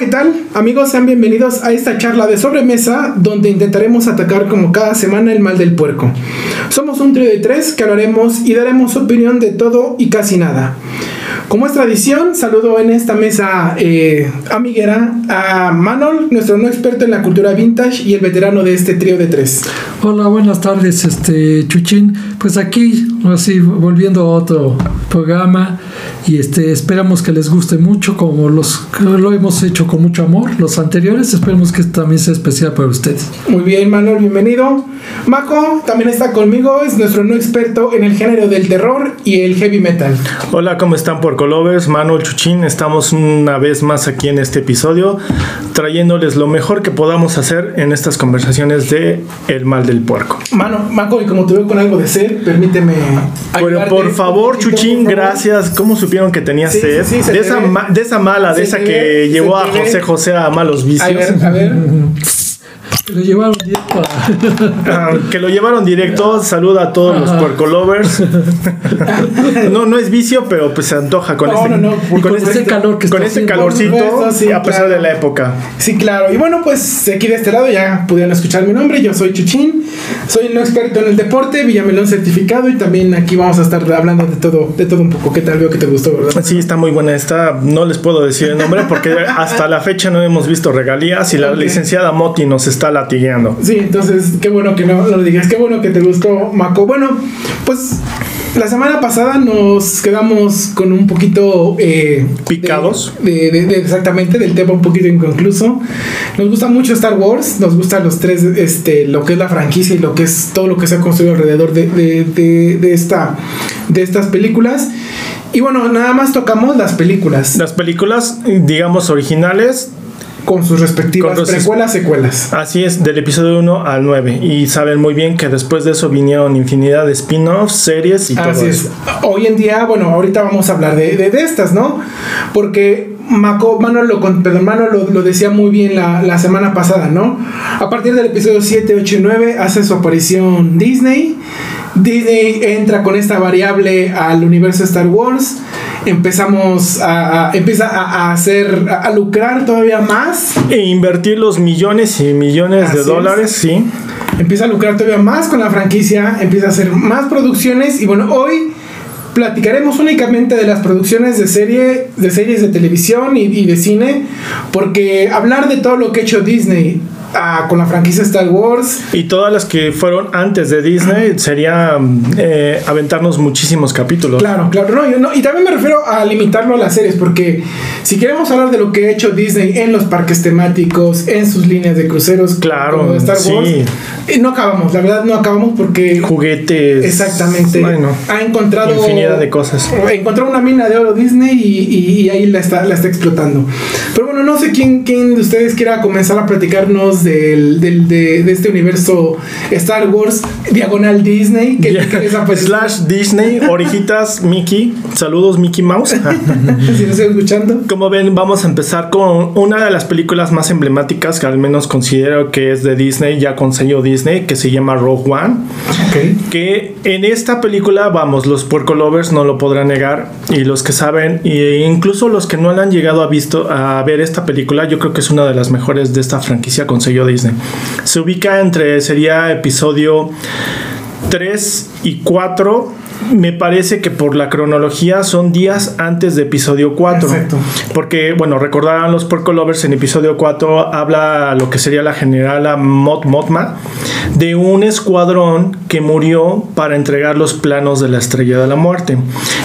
¿qué tal? Amigos, sean bienvenidos a esta charla de sobremesa donde intentaremos atacar como cada semana el mal del puerco. Somos un trío de tres que hablaremos y daremos opinión de todo y casi nada. Como es tradición, saludo en esta mesa eh, amiguera a Manol, nuestro no experto en la cultura vintage y el veterano de este trío de tres. Hola, buenas tardes, este Chuchín. Pues aquí, así, volviendo a otro programa y este esperamos que les guste mucho como los lo hemos hecho con mucho amor los anteriores. Esperemos que también sea especial para ustedes. Muy bien Manuel bienvenido. Mako también está conmigo es nuestro no experto en el género del terror y el heavy metal. Hola cómo están por Colovers Manuel Chuchín estamos una vez más aquí en este episodio trayéndoles lo mejor que podamos hacer en estas conversaciones de el mal del puerco Mano Mako y como te veo con algo de sed permíteme pero por favor Chuchín gracias cómo supieron que tenía sed. de, esa de esa mala, de esa que llevó a José José a malos vicios. A ver, a ver. Que lo llevaron directo. Ah, que lo llevaron directo. Saluda a todos los puerco lovers. no, no es vicio, pero pues se antoja con este, con, este, calor que con este calorcito, a pesar de la época. Sí, claro. Y bueno, pues aquí de este lado ya pudieron escuchar mi nombre. Yo soy Chuchín. Soy un experto en el deporte, Villamelón certificado. Y también aquí vamos a estar hablando de todo, de todo un poco. ¿Qué tal? Veo que te gustó, ¿verdad? Sí, está muy buena esta. No les puedo decir el nombre porque hasta la fecha no hemos visto regalías y la licenciada Moti nos está latigueando. Sí, entonces qué bueno que no lo digas, qué bueno que te gustó, Maco. Bueno, pues la semana pasada nos quedamos con un poquito eh, picados. De, exactamente, del tema un poquito inconcluso. Nos gusta mucho Star Wars, nos gustan los tres, este, lo que es la franquicia y lo que es todo lo que se ha construido alrededor de, esta, de estas películas. Y bueno, nada más tocamos las películas. Las películas, digamos, originales con sus respectivas precuelas, secuelas. Así es, del episodio 1 al 9. Y saben muy bien que después de eso vinieron infinidad de spin-offs, series y todo Así es. Hoy en día, bueno, ahorita vamos a hablar de, de, estas, ¿no? Porque Maco, Mano, lo, perdón, Mano lo, lo, decía muy bien la, la, semana pasada, ¿no? A partir del episodio 7, 8 y 9 hace su aparición Disney. Disney entra con esta variable al universo Star Wars empezamos a, empieza a, hacer a, lucrar todavía más e invertir los millones y millones de dólares, sí. Empieza a lucrar todavía más con la franquicia, empieza a hacer más producciones y bueno, hoy platicaremos únicamente de las producciones de serie, de series de televisión y, y de cine, porque hablar de todo lo que ha hecho Disney con la franquicia Star Wars. Y todas las que fueron antes de Disney sería eh, aventarnos muchísimos capítulos. Claro, claro. No, y también me refiero a limitarlo a las series, porque si queremos hablar de lo que ha hecho Disney en los parques temáticos, en sus líneas de cruceros, claro, de Star Wars, eh, no acabamos, la verdad no acabamos porque... Juguetes. Exactamente. Bueno, ha encontrado... Infinidad de cosas. Encontró una mina de oro Disney y, ahí la está, la está explotando. Pero bueno, no sé quién, quién de ustedes quiera comenzar a platicarnos del, del, de, este universo Star Wars, diagonal Disney, que, Slash Disney, orejitas Mickey. Saludos, Mickey Mouse. si no escuchando. Como ven, vamos a empezar con una de las películas más emblemáticas que al menos considero que es de Disney, ya con sello Disney, que se llama Rogue One. Que en esta película, vamos, los puerco lovers no lo podrán negar. Y los que saben, e incluso los que no han llegado a, visto, a ver esta película, yo creo que es una de las mejores de esta franquicia con sello Disney. Se ubica entre, sería episodio 3 y 4 me parece que por la cronología son días antes de episodio 4. Porque, bueno, recordarán los Porco Lovers en episodio 4 habla lo que sería la generala Mot Motma de un escuadrón que murió para entregar los planos de la estrella de la muerte.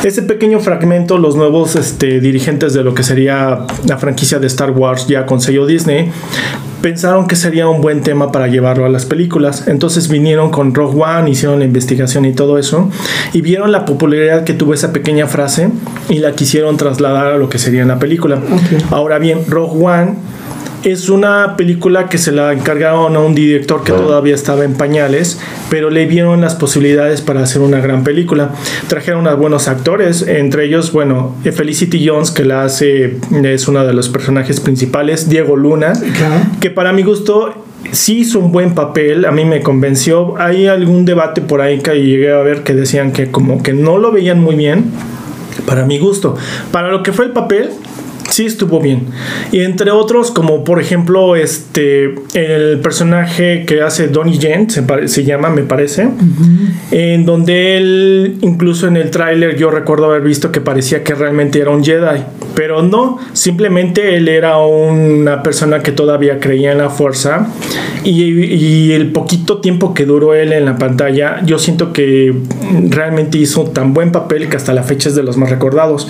Ese pequeño fragmento, los nuevos este, dirigentes de lo que sería la franquicia de Star Wars ya con sello Disney, pensaron que sería un buen tema para llevarlo a las películas. Entonces vinieron con Rogue One, hicieron la investigación y todo eso, y vieron la popularidad que tuvo esa pequeña frase y la quisieron trasladar a lo que sería en la película. Ahora bien, Rogue One es una película que se la encargaron a un director que todavía estaba en pañales, pero le vieron las posibilidades para hacer una gran película. Trajeron a buenos actores, entre ellos, bueno, Felicity Jones, que la hace, es uno de los personajes principales, Diego Luna, que para mi gusto sí hizo un buen papel, a mí me convenció. Hay algún debate por ahí que llegué a ver que decían que como que no lo veían muy bien, para mi gusto. Para lo que fue el papel, sí estuvo bien. Y entre otros, como por ejemplo, este el personaje que hace Donnie Yen, se, llama, me parece, en donde él, incluso en el tráiler, yo recuerdo haber visto que parecía que realmente era un Jedi, pero no, simplemente él era una persona que todavía creía en la fuerza y, y el poquito tiempo que duró él en la pantalla, yo siento que realmente hizo tan buen papel que hasta la fecha es de los más recordados.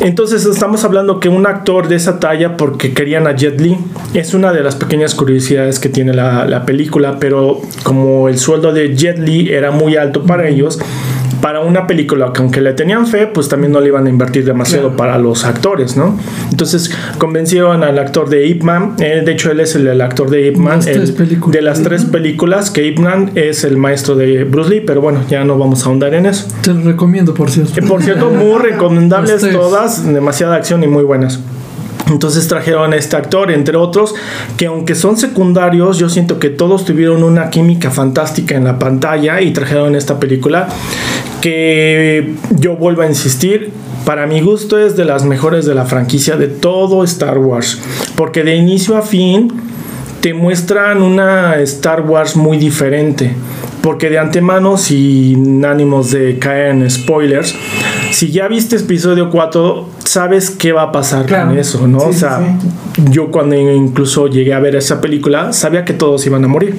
Entonces estamos hablando que un actor de esa talla, porque querían a Jet Li, es una de las pequeñas curiosidades que tiene la, la película, pero como el sueldo de Jet Li era muy alto para ellos, para una película que aunque le tenían fe, pues también no le iban a invertir demasiado para los actores, ¿no? Entonces convencieron al actor de Ip Man, eh, de hecho él es el, actor de Ip Man, de las tres películas, que Ip Man es el maestro de Bruce Lee, pero bueno, ya no vamos a ahondar en eso. Te lo recomiendo, por cierto. Eh, por cierto, muy recomendables todas, demasiada acción y muy buenas. Entonces trajeron a este actor, entre otros, que aunque son secundarios, yo siento que todos tuvieron una química fantástica en la pantalla y trajeron esta película que yo vuelvo a insistir, para mi gusto es de las mejores de la franquicia de todo Star Wars, porque de inicio a fin te muestran una Star Wars muy diferente. Porque de antemano, sin ánimos de caer en spoilers, si ya viste episodio 4, sabes qué va a pasar con eso, ¿no? o sea, yo cuando incluso llegué a ver esa película, sabía que todos iban a morir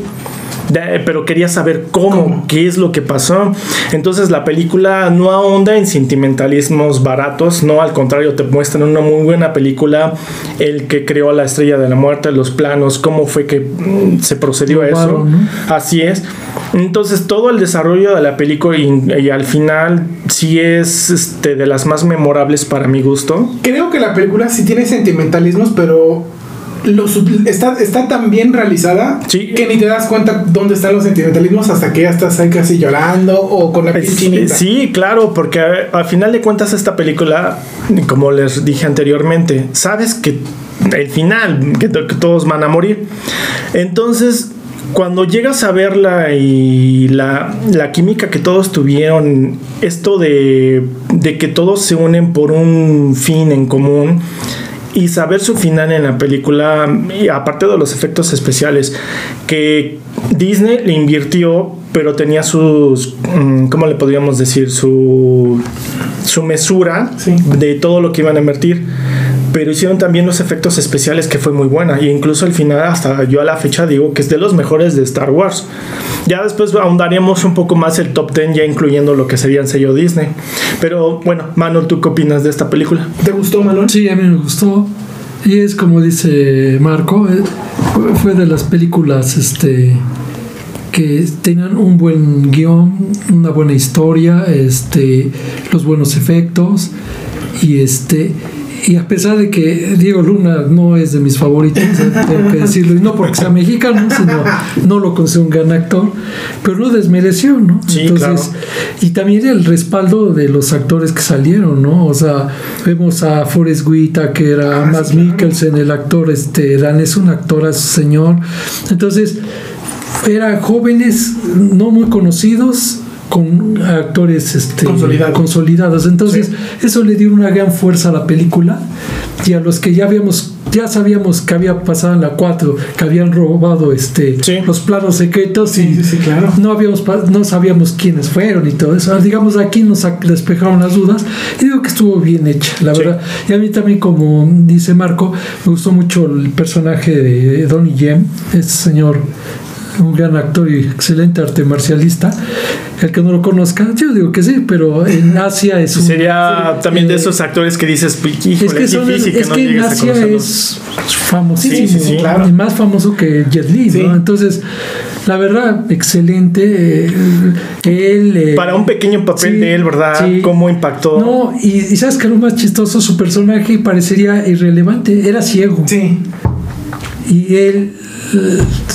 pero quería saber cómo, qué es lo que pasó. Entonces la película no ahonda en sentimentalismos baratos, no, al contrario, te muestran una muy buena película, el que creó la estrella de la muerte, los planos, cómo fue que mm, se procedió a eso. Así es. Entonces todo el desarrollo de la película y, al final sí es este, de las más memorables para mi gusto. Creo que la película sí tiene sentimentalismos, pero está, está tan bien realizada que ni te das cuenta dónde están los sentimentalismos hasta que ya estás ahí casi llorando o con la piel Sí, claro, porque al final de cuentas esta película, como les dije anteriormente, sabes que el final, que, todos van a morir. Entonces, cuando llegas a verla y la, la, química que todos tuvieron, esto de, de que todos se unen por un fin en común, y saber su final en la película, y aparte de los efectos especiales, que Disney le invirtió, pero tenía sus, mm, ¿cómo le podríamos decir? Su, su mesura de todo lo que iban a invertir pero hicieron también los efectos especiales que fue muy buena y incluso al final hasta yo a la fecha digo que es de los mejores de Star Wars ya después ahondaríamos un poco más el top 10 ya incluyendo lo que sería el sello Disney pero bueno Manuel ¿tú qué opinas de esta película? ¿te gustó Manuel? sí a mí me gustó y es como dice Marco eh, fue de las películas este que tenían un buen guion, una buena historia, este, los buenos efectos y este y a pesar de que Diego Luna no es de mis favoritos, eh, tengo que decirlo, y no porque sea mexicano, sino no lo considero un gran actor, pero no desmereció, ¿no? Entonces, y también el respaldo de los actores que salieron, ¿no? O sea, vemos a Forrest Guita, que era ah, más Mikkelsen, el actor este, danés, un actor a su señor. Entonces, eran jóvenes no muy conocidos con actores este, consolidados. Entonces, eso le dio una gran fuerza a la película y a los que ya habíamos ya sabíamos que había pasado en la 4, que habían robado este los planos secretos y claro. no habíamos no sabíamos quiénes fueron y todo eso. Digamos aquí nos despejaron las dudas y digo que estuvo bien hecha, la verdad. Y a mí también como dice Marco, me gustó mucho el personaje de Donnie Yen, este señor un gran actor y excelente arte marcialista. El que no lo conozca, yo digo que sí, pero en Asia es un, Sería también de esos actores que dices, es que, son, es que, en Asia es famosísimo, claro. y más famoso que Jet Li, ¿no? Entonces, la verdad, excelente. Eh, él, eh, Para un pequeño papel de él, ¿verdad? ¿Cómo impactó? No, y, y sabes que lo más chistoso, su personaje parecería irrelevante, era ciego. Sí. Y él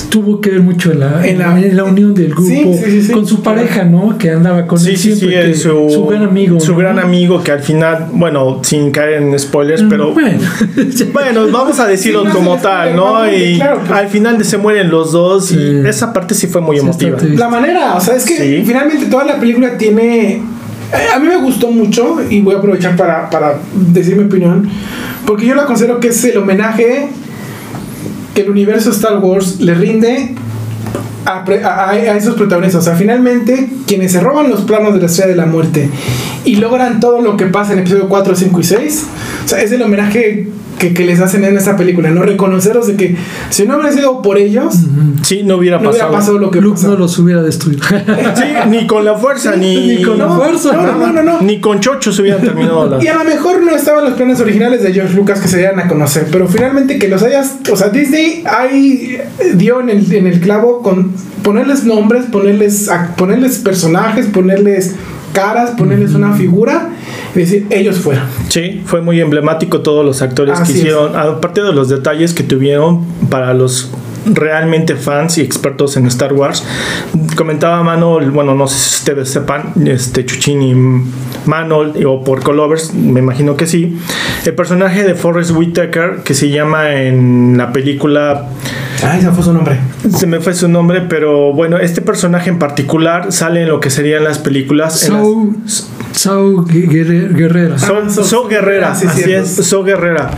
tuvo que ver mucho en la, en la, unión del grupo con su pareja, ¿no? Que andaba con él siempre. su, gran amigo. Su gran amigo que al final, bueno, sin caer en spoilers, mm, pero bueno, bueno vamos a decirlo como tal, ¿no? Y al final se mueren los dos y esa parte sí fue muy emotiva. La manera, o sea, es que finalmente toda la película tiene... Eh, a mí me gustó mucho y voy a aprovechar para, para decir mi opinión Porque yo la considero que es el homenaje que el universo Star Wars le rinde a, a, a, esos protagonistas. O sea, finalmente, quienes se roban los planos de la Estrella de la Muerte y logran todo lo que pasa en episodio 4, 5 y 6, o sea, es el homenaje que, que, les hacen en esta película, ¿no? Reconoceros de que si no hubiera sido por ellos, sí, no hubiera no pasado. Hubiera pasado lo que Luke pasó. no los hubiera destruido. sí, ni con la fuerza, Sí, ni, ni con la fuerza. No, no, no, no. Ni con Chocho se hubieran terminado las... Y a lo mejor no estaban los planes originales de George Lucas que se dieran a conocer, pero finalmente que los hayas, o sea, Disney ahí dio en el, en el clavo con ponerles nombres, ponerles, ponerles personajes, ponerles caras, ponerles una figura y decir, ellos fueron. Sí, fue muy emblemático todos los actores Así que hicieron, aparte de los detalles que tuvieron para los realmente fans y expertos en Star Wars. Comentaba Manol, bueno, no sé si ustedes sepan, este Chuchín y Manol, o por Colovers, me imagino que sí. El personaje de Forrest Whitaker, que se llama en la película. Ay, se fue su nombre. Se me fue su nombre, pero bueno, este personaje en particular sale en lo que serían las películas. So, las... so Guerrera. So, so, so Guerrera, sí, así cierto. es, So Guerrera.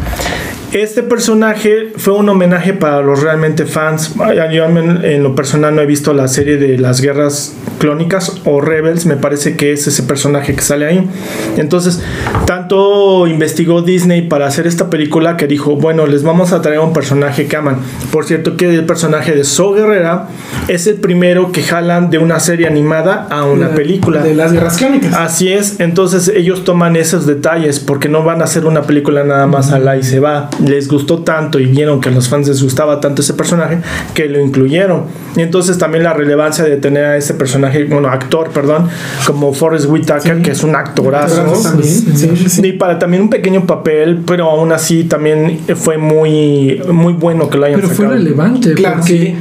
Este personaje fue un homenaje para los realmente fans. Yo en lo personal no he visto la serie de las guerras clónicas o Rebels, me parece que es ese personaje que sale ahí. Entonces, tanto investigó Disney para hacer esta película que dijo, bueno, les vamos a traer un personaje que aman. Por cierto que el personaje de So Guerrera es el primero que jalan de una serie animada a una de, película. De las guerras clónicas. Así es, entonces ellos toman esos detalles porque no van a hacer una película nada más a la y se va les gustó tanto y vieron que a los fans les gustaba tanto ese personaje que lo incluyeron. Y entonces también la relevancia de tener a ese personaje, bueno, actor, perdón, como Forrest Whitaker, sí. que es un actorazo. También. Sí, sí, y para también un pequeño papel, pero aún así también fue muy, muy bueno que lo hayan Pero sacado. fue relevante Claro, porque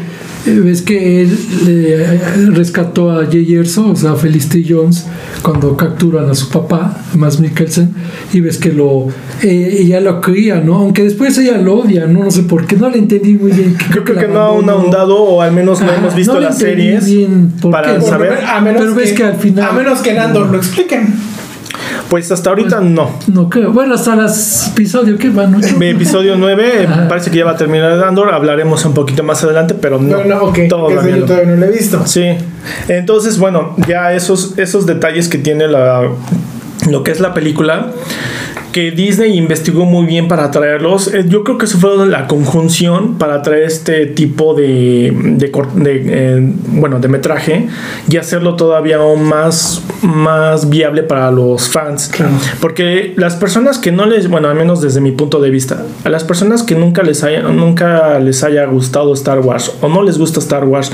ves que él eh, rescató a Jay Erso, o sea, a Felicity Jones, cuando capturan a su papá, más Mikkelsen, y ves que lo eh, ella lo cría, ¿no? Aunque después ella lo odia, ¿no? No sé por qué, no le entendí muy bien. Creo, creo que, que no ha ahondado, o al menos no Ajá, hemos visto no las series bien por para qué. saber. A menos Pero ves que al final. A menos que en Andor lo expliquen. Pues hasta ahorita Pues, no. No creo. Bueno, hasta las episodio que van. ¿no? Episodio 9, parece que ya va a terminar Andor. Hablaremos un poquito más adelante, pero no. No, no, ok. Todavía yo todavía no lo he visto. Sí. Entonces, bueno, ya esos, esos detalles que tiene la, lo que es la película que Disney investigó muy bien para traerlos. Yo creo que eso fue la conjunción para traer este tipo de, de, de eh, bueno, de metraje y hacerlo todavía aún más, más viable para los fans. Claro. Porque las personas que no les, bueno, al menos desde mi punto de vista, a las personas que nunca les haya, nunca les haya gustado Star Wars o no les gusta Star Wars,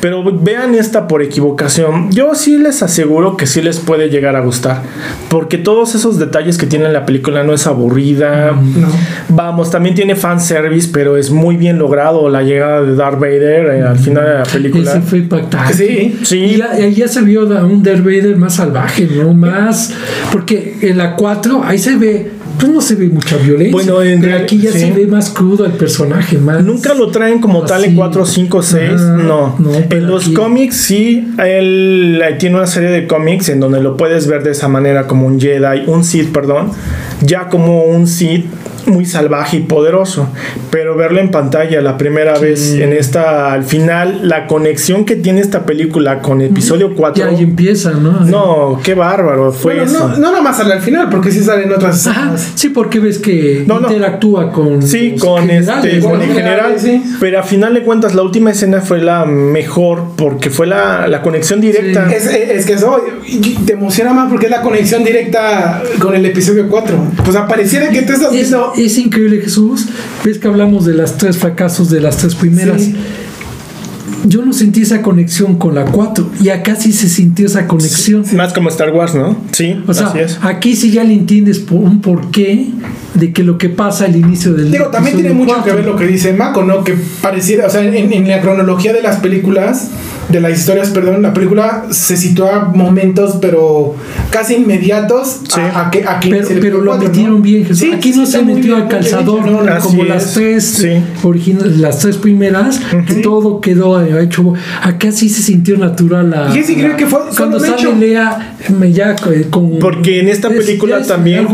pero vean esta por equivocación, yo sí les aseguro que sí les puede llegar a gustar. Porque todos esos detalles que tiene la película no es aburrida. No. Vamos, también tiene fanservice, pero es muy bien logrado la llegada de Darth Vader eh, al final de la película. Ese fue impactante. Sí, sí. Y ya, ya, se vio un Darth Vader más salvaje, ¿no? Más. Porque en la 4 ahí se ve pues no se ve mucha violencia. Bueno, en pero aquí ya sí. se ve más crudo el personaje, más. Nunca lo traen como tal en 4, 5, 6. no. no en los aquí... cómics sí, él tiene una serie de cómics en donde lo puedes ver de esa manera como un Jedi, un Sith, perdón, ya como un Sith muy salvaje y poderoso, pero verlo en pantalla la primera sí. vez en esta al final la conexión que tiene esta película con episodio 4 ya ahí empieza, ¿no? No, qué bárbaro fue bueno, eso. No, no nada más sale al final, porque sí salen otras Ajá, sí, porque ves que no, no. interactúa con Sí, con este con el general, sí. pero a final de cuentas la última escena fue la mejor porque fue la, la conexión directa. Sí. Es, es, que eso te emociona más porque es la conexión directa con el episodio 4. Pues apareciera que tú estás viendo es increíble Jesús. Ves que hablamos de las tres fracasos de las tres primeras. Sí. Yo no sentí esa conexión con la 4 y acá sí se sintió esa conexión. Más como Star Wars, ¿no? Sí, o sea, así es. aquí sí ya le entiendes por un porqué de que lo que pasa al inicio del Digo, también tiene mucho 4. que ver lo que dice Mako, ¿no? Que pareciera, o sea, en, en, la cronología de las películas, de las historias, perdón, la película se sitúa momentos, pero casi inmediatos a, que aquí pero, pero lo metieron bien, Jesús. aquí no se metió al calzador como las tres las tres primeras, que todo quedó hecho. Acá sí se sintió natural. La, y sí creo que fue cuando sale Lea ya con porque en esta película también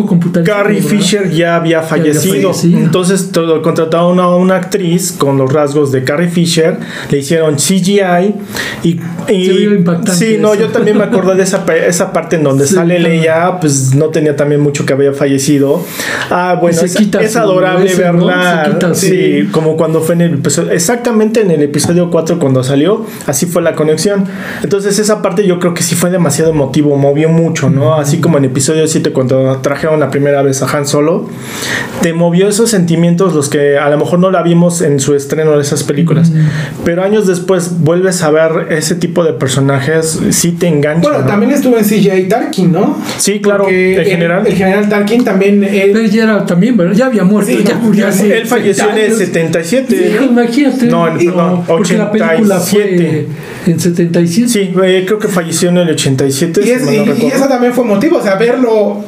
Carrie Fisher ya había fallecido, entonces todo, contrataron a una actriz con los rasgos de Carrie Fisher, le hicieron CGI y, y sí, no, yo también me acuerdo de esa, esa parte en donde sale Leia, pues no tenía también mucho que había fallecido. Ah, bueno, es, es, adorable verla. sí, como cuando fue en el episodio, exactamente en el episodio 4 cuando salió, así fue la conexión. Entonces esa parte yo creo que sí fue demasiado emotivo, movió mucho, ¿no? Así como en episodio 7 cuando trajeron la primera vez a Han Solo, te movió esos sentimientos los que a lo mejor no la vimos en su estreno de esas películas, pero años después vuelves a ver ese tipo de personajes, sí te engancha. Bueno, también estuvo en CJ Tarkin, ¿no? Sí, claro, el, general. El general Tarkin también. Él, ya era también, pero ya había muerto. ya murió, él falleció en el 77. Sí, imagínate. No, perdón, 87. La película fue en 77. Sí, eh, creo que falleció en el 87. Y, es, y, eso también fue motivo, o sea, verlo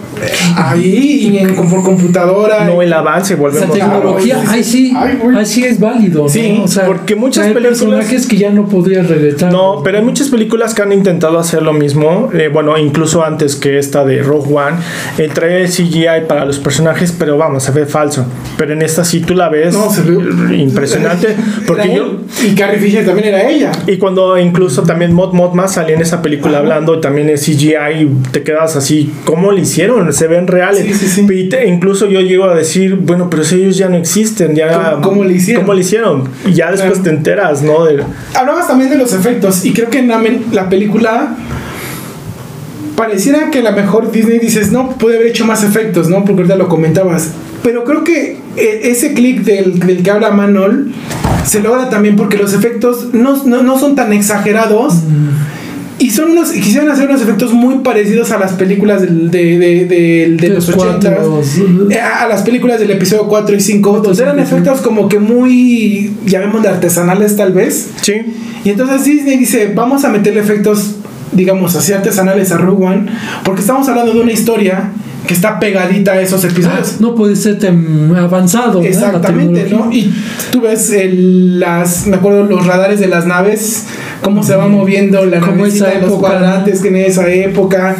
ahí y en, por computadora. No, el avance, volvemos La tecnología, ahí sí, ahí sí es válido. Sí, o sea, porque muchas hay películas. personajes que ya no podrían regresar. No, pero hay muchas películas que han intentado hacer lo mismo. Eh, bueno, incluso antes que esta de Rogue One, el traer CGI para los personajes, pero vamos, se ve falso. Pero en esta sí tú la ves no, se ve impresionante. Porque yo, y Carrie Fisher también era ella. Y cuando incluso también Mod Mod más salía en esa película hablando, y también es CGI, te quedas así, ¿cómo lo hicieron? Se ven reales. incluso yo llego a decir, bueno, pero si ellos ya no existen, ya. ¿Cómo, lo hicieron? ¿Cómo hicieron? Y ya después te enteras, ¿no? De... Hablabas también de los efectos, y creo que en la película pareciera que la mejor Disney dices, no, puede haber hecho más efectos, ¿no? Porque ahorita lo comentabas. Pero creo que eh, ese clic del, del, que habla Manol se logra también porque los efectos no, no, no son tan exagerados. Y son unos, quisieran hacer unos efectos muy parecidos a las películas del, de, de, de, los 80 eh, a, las películas del episodio 4 y 5, donde eran efectos como que muy, llamémosle artesanales tal vez. Sí. Y entonces Disney dice, vamos a meterle efectos, digamos, así artesanales a Rogue One, porque estamos hablando de una historia que está pegadita a esos episodios. Ah, no puede ser tan avanzado. Exactamente, ¿no? Y tú ves el, las, me acuerdo, los radares de las naves, cómo se va moviendo la navecita los cuadrantes que en esa época.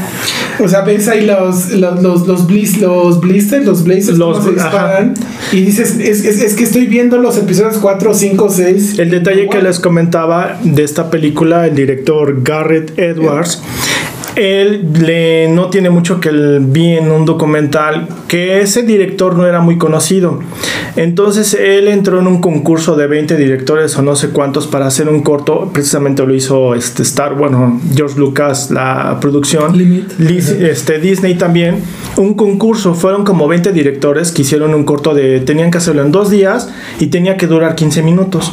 O sea, ves ahí los, los, los, los, bliss, los blisters, los blazers, los, se disparan. Y dices, es, es, es, que estoy viendo los episodios 4, 5, 6. El detalle que les comentaba de esta película, el director Garrett Edwards él le, no tiene mucho que el, vi en un documental que ese director no era muy conocido. Entonces él entró en un concurso de 20 directores o no sé cuántos para hacer un corto. Precisamente lo hizo este Star, bueno, George Lucas, la producción. este, Disney también. Un concurso, fueron como 20 directores que hicieron un corto de, tenían que hacerlo en dos días y tenía que durar 15 minutos.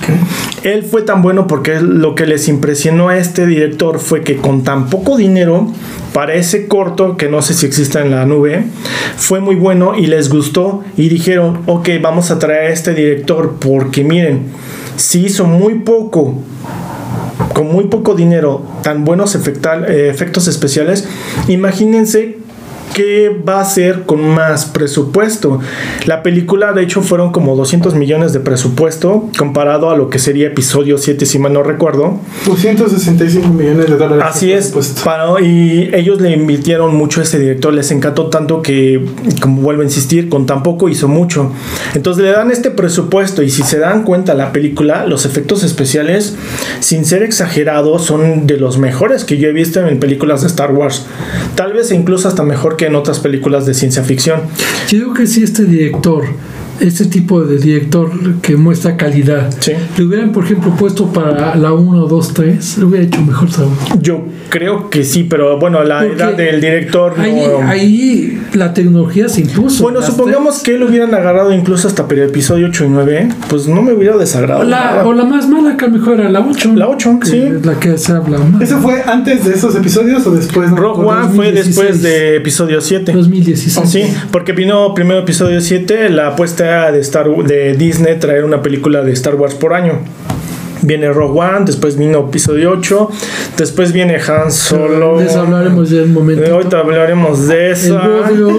Él fue tan bueno porque lo que les impresionó a este director fue que con tan poco dinero para ese corto, que no sé si existe en la nube, fue muy bueno y les gustó y dijeron, ok, vamos a traer a este director porque miren, si hizo muy poco con muy poco dinero, tan buenos eh, efectos especiales, imagínense qué va a hacer con más presupuesto. La película, de hecho, fueron como 200 millones de presupuesto comparado a lo que sería episodio 7, si mal no recuerdo. 265 millones de dólares. Así es. Para, y ellos le invirtieron mucho a ese director, les encantó tanto que, como vuelvo a insistir, con tan poco hizo mucho. Entonces le dan este presupuesto y si se dan cuenta la película, los efectos especiales, sin ser exagerados, son de los mejores que yo he visto en películas de Star Wars. Tal vez incluso hasta mejor que en otras películas de ciencia ficción. Yo digo que si este director este tipo de director que muestra calidad. Sí. Le hubieran, por ejemplo, puesto para la 1, 2, 3, le hubiera hecho mejor trabajo. Yo creo que sí, pero bueno, la edad del director. Ahí, la tecnología se impuso. Bueno, supongamos que él hubieran agarrado incluso hasta el episodio 8 y 9, pues no me hubiera desagradado. O la, o la más mala que mejor era la 8. La 8, sí. La que se habla. ¿Eso fue antes de esos episodios o después? Rogue One fue después de episodio 7. 2016. Sí, porque vino primero episodio 7, la apuesta de, Star, de Disney traer una película de Star Wars por año. Viene Rogue One, después vino episodio 8, después viene Han Solo. De eso hablaremos en un momento. Ahorita hablaremos de eso.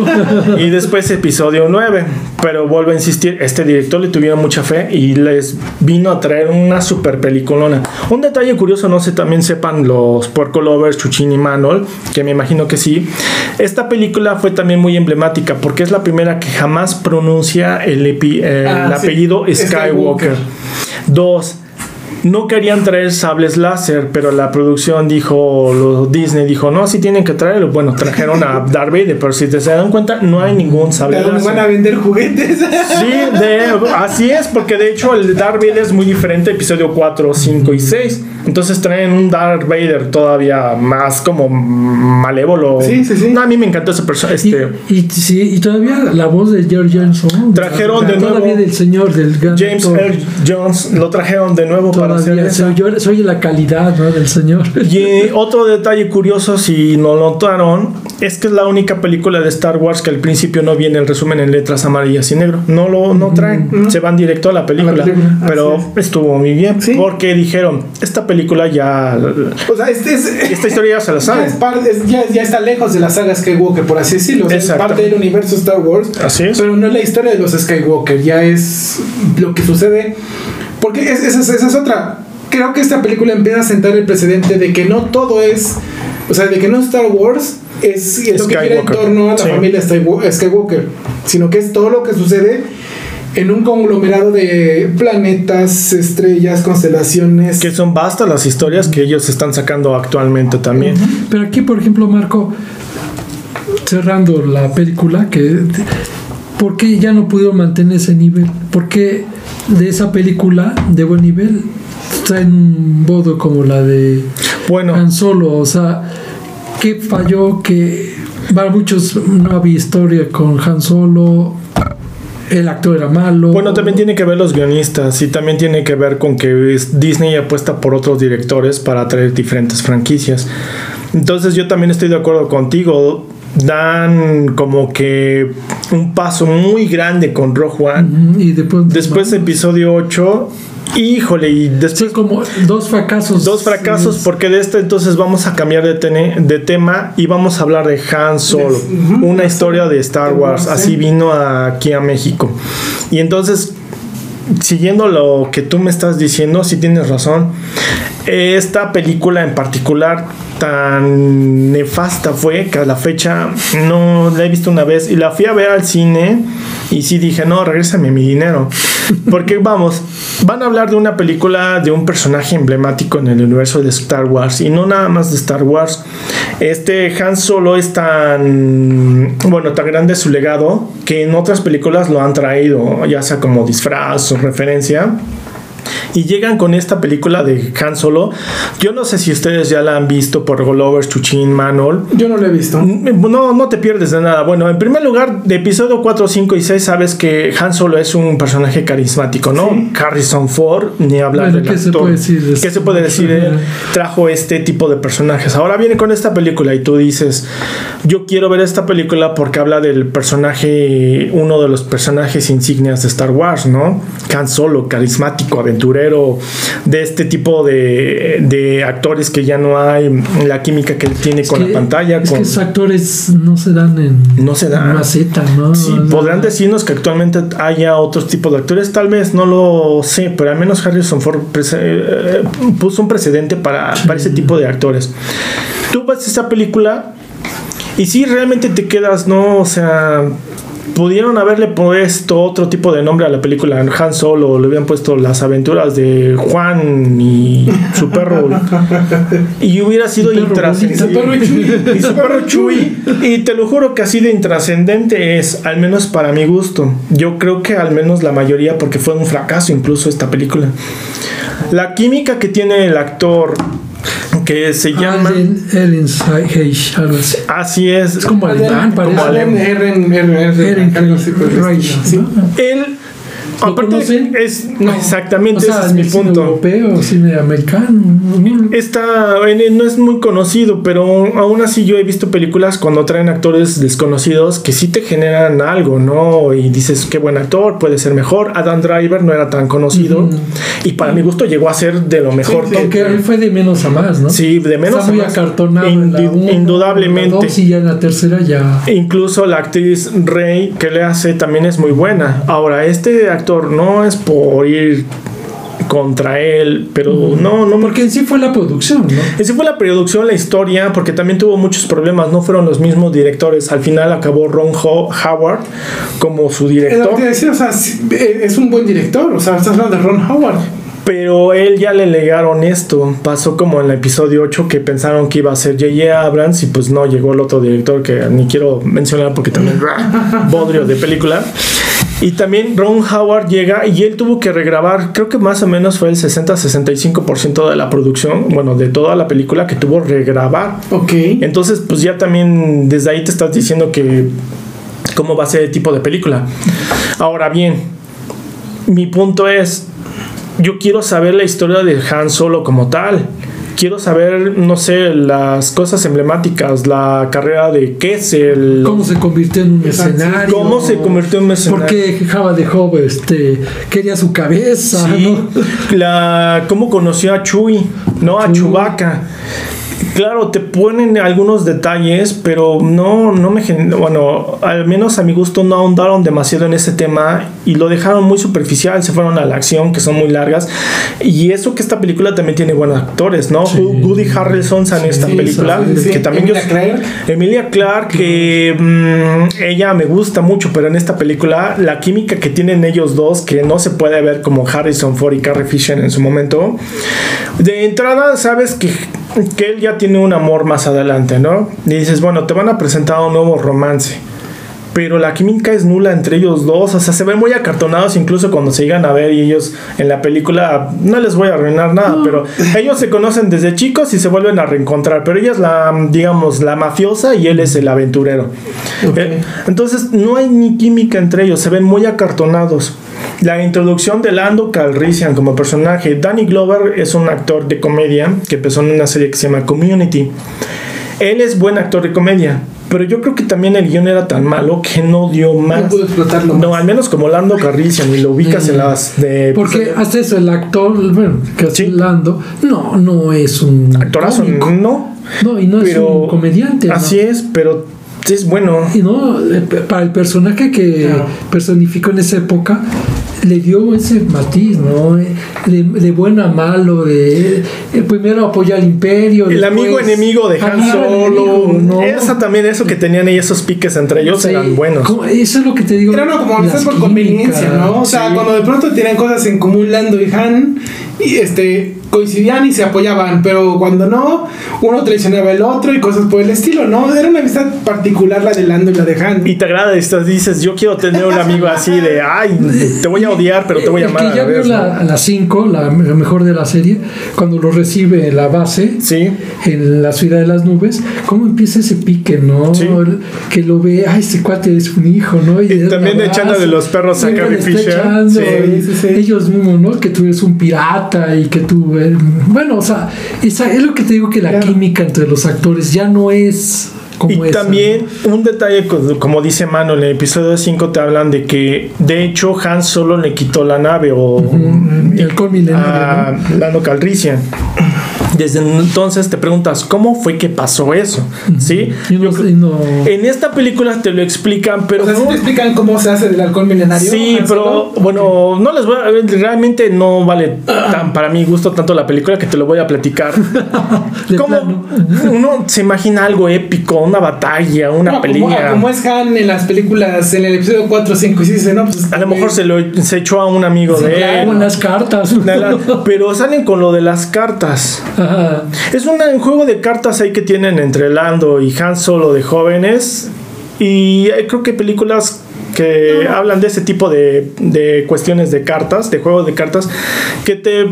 y después episodio 9. Pero vuelvo a insistir, este director le tuvieron mucha fe y les vino a traer una super peliculona. Un detalle curioso, no sé, también sepan los porco lovers, Chuchín y Manol, que me imagino que sí. Esta película fue también muy emblemática porque es la primera que jamás pronuncia el, ah, apellido Skywalker. Dos, no querían traer sables láser, pero la producción dijo, los Disney dijo, no, si tienen que traerlo. Bueno, trajeron a Darth Vader, pero si te se dan cuenta, no hay ningún sable láser. van a vender juguetes. Sí, de, así es, porque de hecho el Darth Vader es muy diferente, episodio 4, 5 y 6. Entonces traen un Darth Vader todavía más como malévolo. Sí, sí, sí. No, a mí me encantó ese personaje. Este, y, sí, y todavía la voz de George Johnson. Trajeron de nuevo. Todavía del señor del James Earl Jones lo trajeron de nuevo para eso. Soy, la calidad del señor. Y otro detalle curioso, si no lo notaron, es que es la única película de Star Wars que al principio no viene el resumen en letras amarillas y negro. No lo no traen, mm. se van directo a la película. Pero estuvo muy bien. Porque dijeron, esta película ya. O sea, este es, esta historia ya se la sabe. Ya, ya, está lejos de la saga Skywalker, por así decirlo. es parte del universo Star Wars. Así es. Pero no es la historia de los Skywalker, ya es lo que sucede. Porque esa es, otra. Creo que esta película empieza a sentar el precedente de que no todo es. O sea, de que no Star Wars es, lo que gira en torno a la familia Skywalker, sino que es todo lo que sucede en un conglomerado de planetas, estrellas, constelaciones. Que son vastas las historias que ellos están sacando actualmente también. Pero aquí, por ejemplo, Marco, cerrando la película, que ¿por qué ya no pudieron mantener ese nivel? ¿Por qué de esa película de buen nivel traen un bodo como la de bueno. Han Solo? O sea, ¿qué falló? Que para muchos no había historia con Han Solo el actor era malo. Bueno, también tiene que ver los guionistas y también tiene que ver con que Disney apuesta por otros directores para traer diferentes franquicias. Entonces yo también estoy de acuerdo contigo. Dan como que un paso muy grande con Rogue One. y después, después de episodio 8 Híjole, y después... como dos fracasos. Dos fracasos, porque de esto entonces vamos a cambiar de, de tema y vamos a hablar de Han Solo, una historia de Star Wars, así vino aquí a México. Y entonces, siguiendo lo que tú me estás diciendo, si tienes razón, esta película en particular tan nefasta fue que a la fecha no la he visto una vez y la fui a ver al cine y sí dije, no, regrésame mi dinero. Porque vamos, van a hablar de una película de un personaje emblemático en el universo de Star Wars y no nada más de Star Wars. Este Han Solo es tan, bueno, tan grande su legado que en otras películas lo han traído, ya sea como disfraz o referencia y llegan con esta película de Han Solo. Yo no sé si ustedes ya la han visto por Golovers, Chuchin, Manol. Yo no la he visto. No, no te pierdes de nada. Bueno, en primer lugar, de episodio 4, 5 y 6 sabes que Han Solo es un personaje carismático, ¿no? Harrison Ford, ni hablar de ¿qué Se puede decir ¿Qué se puede decir? Él trajo este tipo de personajes. Ahora viene con esta película y tú dices, yo quiero ver esta película porque habla del personaje, uno de los personajes insignias de Star Wars, ¿no? Han Solo, carismático, aventurero de este tipo de, actores que ya no hay la química que él tiene con la pantalla. Es que esos actores no se dan en, no se dan. ¿no? Sí, podrán decirnos que actualmente haya otros tipos de actores, tal vez, no lo sé, pero al menos Harrison Ford eh, puso un precedente para, para ese tipo de actores. Tú ves esa película y si realmente te quedas, ¿no? O sea, pudieron haberle puesto otro tipo de nombre a la película. Han Solo, le habían puesto las aventuras de Juan y su perro. y hubiera sido intrascendente. Y su perro Chuy. Y te lo juro que así de intrascendente es, al menos para mi gusto. Yo creo que al menos la mayoría, porque fue un fracaso incluso esta película. La química que tiene el actor que se llama Ellen algo así. Así es. Es como alemán, parece. Como alemán. Él Aparte, es exactamente ese es mi punto. europeo, cine americano. Está, no es muy conocido, pero aún así yo he visto películas cuando traen actores desconocidos que sí te generan algo, ¿no? Y dices, qué buen actor, puede ser mejor. Adam Driver no era tan conocido y para mi gusto llegó a ser de lo mejor. Sí, que él fue de menos a más, ¿no? Sí, de menos Está muy acartonado. indudablemente. y ya en la tercera ya. Incluso la actriz Rey que le hace también es muy buena. Ahora, este actor no es por ir contra él, pero no, no. Porque en sí fue la producción, ¿no? En sí fue la producción, la historia, porque también tuvo muchos problemas, no fueron los mismos directores. Al final acabó Ron Howard como su director. es un buen director, o sea, estás hablando de Ron Howard. Pero él ya le legaron esto. Pasó como en el episodio 8 que pensaron que iba a ser J.J. Abrams y pues no, llegó el otro director que ni quiero mencionar porque también bodrio de película. Y también Ron Howard llega y él tuvo que regrabar, creo que más o menos fue el 60-65% de la producción, bueno, de toda la película que tuvo regrabar. Ok. Entonces, pues ya también desde ahí te estás diciendo que cómo va a ser el tipo de película. Ahora bien, mi punto es, yo quiero saber la historia de Han Solo como tal. Quiero saber, no sé, las cosas emblemáticas, la carrera de Kessel. Cómo se convirtió en un escenario. Cómo se convirtió en un escenario. ¿Por qué Java de Hobbes este, quería su cabeza? la, cómo conoció a Chuy, ¿no? A Chewbacca. Claro, te ponen algunos detalles, pero no, no me bueno, al menos a mi gusto no ahondaron demasiado en ese tema y lo dejaron muy superficial, se fueron a la acción, que son muy largas. Y eso que esta película también tiene buenos actores, ¿no? Woody Harrelson en esta película, que también Emilia Clark. Emilia Clark, que mm, ella me gusta mucho, pero en esta película la química que tienen ellos dos, que no se puede ver como Harrison Ford y Carrie Fisher en su momento. De entrada, sabes que que él ya tiene un amor más adelante, ¿no? Y dices, bueno, te van a presentar un nuevo romance. Pero la química es nula entre ellos dos. O sea, se ven muy acartonados incluso cuando se llegan a ver y ellos en la película, no les voy a arruinar nada, pero ellos se conocen desde chicos y se vuelven a reencontrar. Pero ella es la, digamos, la mafiosa y él es el aventurero. Eh, entonces, no hay ni química entre ellos, se ven muy acartonados. La introducción de Lando Calrissian como personaje. Danny Glover es un actor de comedia que empezó en una serie que se llama Community. Él es buen actor de comedia, pero yo creo que también el guion era tan malo que no dio más. No pudo explotarlo. No, al menos como Lando Calrissian y lo ubicas en las de. Porque hasta eso, el actor, bueno, que es Lando, no, no es un. Actorazo, no. No, y no es un comediante. Así es, pero es bueno. Y no, eh, para el personaje que personificó en esa época, le dio ese matiz, ¿no? De, bueno a malo, de, eh, primero apoya al imperio. El amigo enemigo de Han Solo. ¿no? Esa también, eso que tenían ahí esos piques entre ellos eran buenos. Eso es lo que te digo. Era no, como por conveniencia, ¿no? O sea, cuando de pronto tienen cosas en común Lando y Han, y este coincidían y se apoyaban, pero cuando no, uno traicionaba al otro y cosas por el estilo, ¿no? Era una amistad particular la de Lando y la de Han. Y te agrada esto, dices, yo quiero tener un amigo así de, ay, te voy a odiar, pero te voy a amar. que ya vio la, las 5, la, mejor de la serie, cuando lo recibe en la base, sí. en la ciudad de las nubes, cómo empieza ese pique, ¿no? Que lo ve, ay, este cuate es un hijo, ¿no? Y, también echando de los perros a Carrie Fisher. Ellos mismos, ¿no? Que tú eres un pirata y que tú bueno, o sea, es lo que te digo que la química entre los actores ya no es como y también un detalle, como dice Mano, en el episodio 5 te hablan de que de hecho Han solo le quitó la nave o el a Lando Calrissian. Desde entonces te preguntas, ¿cómo fue que pasó eso? ¿Sí? En esta película te lo explican, pero. O sea, te explican cómo se hace el alcohol milenario? Sí, pero bueno, no les voy a. Realmente no vale tan para mi gusto tanto la película que te lo voy a platicar. ¿Cómo uno se imagina algo épico, una batalla, una pelea? Como, es Han en las películas, en el episodio 4, 5 y 6, ¿no? Pues, a lo mejor se, lo, se echó a un amigo de él. Con las cartas. pero salen con lo de las cartas. Es un juego de cartas ahí que tienen entre Lando y Han Solo de jóvenes. Y creo que películas que hablan de ese tipo de, de cuestiones de cartas, de juegos de cartas, que te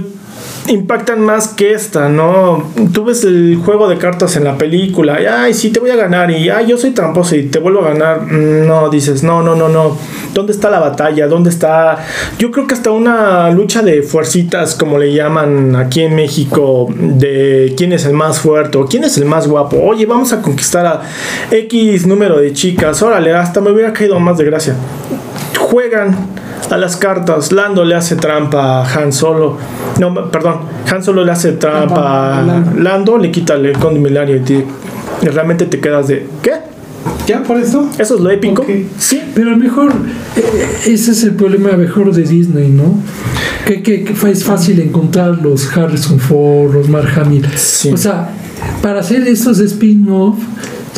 impactan más que esta, ¿no? Tú ves el juego de cartas en la película, ay, sí, te voy a ganar, y ay, yo soy tramposo y te vuelvo a ganar. Mm, No, dices, no, no, no, no. ¿Dónde está la batalla? ¿Dónde está...? Yo creo que hasta una lucha de fuercitas, como le llaman aquí en México, de quién es el más fuerte o quién es el más guapo. Oye, vamos a conquistar a X número de chicas. Órale, hasta me hubiera caído más de gracia. Juegan a las cartas. Lando le hace trampa a Han Solo. No, perdón. Han Solo le hace trampa a Lando. Le quita el conde milenario y, te- y realmente te quedas de ¿qué? ¿Ya por eso? ¿Eso es lo épico? Ok. Sí. Pero a lo mejor eh, ese es el problema mejor de Disney, ¿no? Que, que, es fácil encontrar los Harrison Ford, los Mark Hamill. Sí. O sea, para hacer estos spin-off,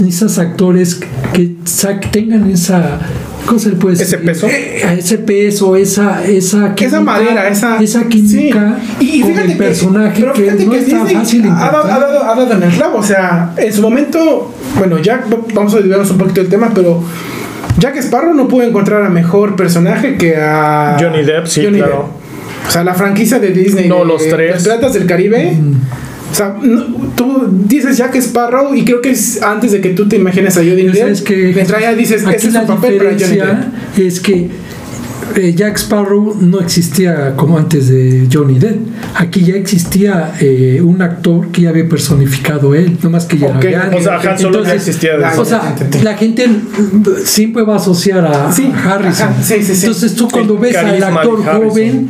necesitas actores que tengan esa. ¿Cómo se le puede ¿Ese peso? Eh, ese peso, esa, esa Esa madera, esa. esa química Sí. Y, y con fíjate el personaje pero que, no que está fácil de ha, ha dado, ha dado en el clavo. O sea, en su momento, bueno, ya vamos a desviarnos un poquito del tema, pero Jack Sparrow no pudo encontrar a mejor personaje que a Johnny Depp, sí, claro. O sea, la franquicia de Disney. No, de- los tres. Los Piratas del Caribe. O sea, no- tú dices Jack Sparrow y creo que es antes de que tú te imagines a Johnny Depp. que mientras ya dices, ese es un papel para Johnny Depp. es que eh, Jack Sparrow no existía como antes de Johnny Depp. Aquí ya existía eh, un actor que ya había personificado él, nomás que ya Ok, era grande. O sea, Han Solo Entonces, existía la- desde O sea, la gente siempre va a asociar a, Sí, a Harrison. ajá, sí, sí, sí. Entonces tú cuando El ves al actor joven,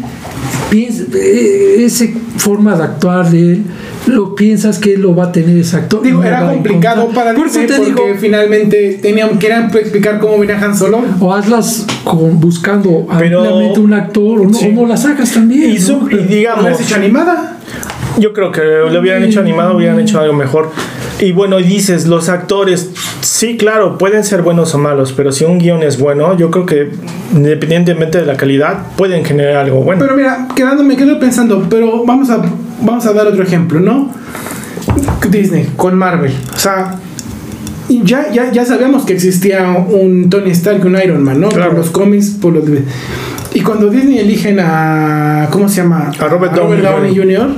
piensas, eh, esa forma de actuar de él, lo piensas que él lo va a tener ese actor. Digo, era complicado encontrar. para Por Disney te porque digo, finalmente tenían, querían explicar cómo venía Han Solo. o hazlas con, buscando Pero- ampliamente un actor o no, Sí. o no la sacas también. Y, su- ¿no? y ¿Lo digamos, hecho animada? yo creo que lo hubieran hecho animado, hubieran hecho algo mejor. Y bueno, y dices, los actores, sí, claro, pueden ser buenos o malos, pero si un guion es bueno, yo creo que independientemente de la calidad, pueden generar algo bueno. Pero mira, quedándome, quedo pensando, pero vamos a, vamos a dar otro ejemplo, ¿no? Disney, con Marvel. O sea, ya, ya, ya sabíamos que existía un Tony Stark y un Iron Man, ¿no? Claro. Por los cómics, por los... Y cuando Disney eligen a... ¿Cómo se llama? A Robert Downey Jr.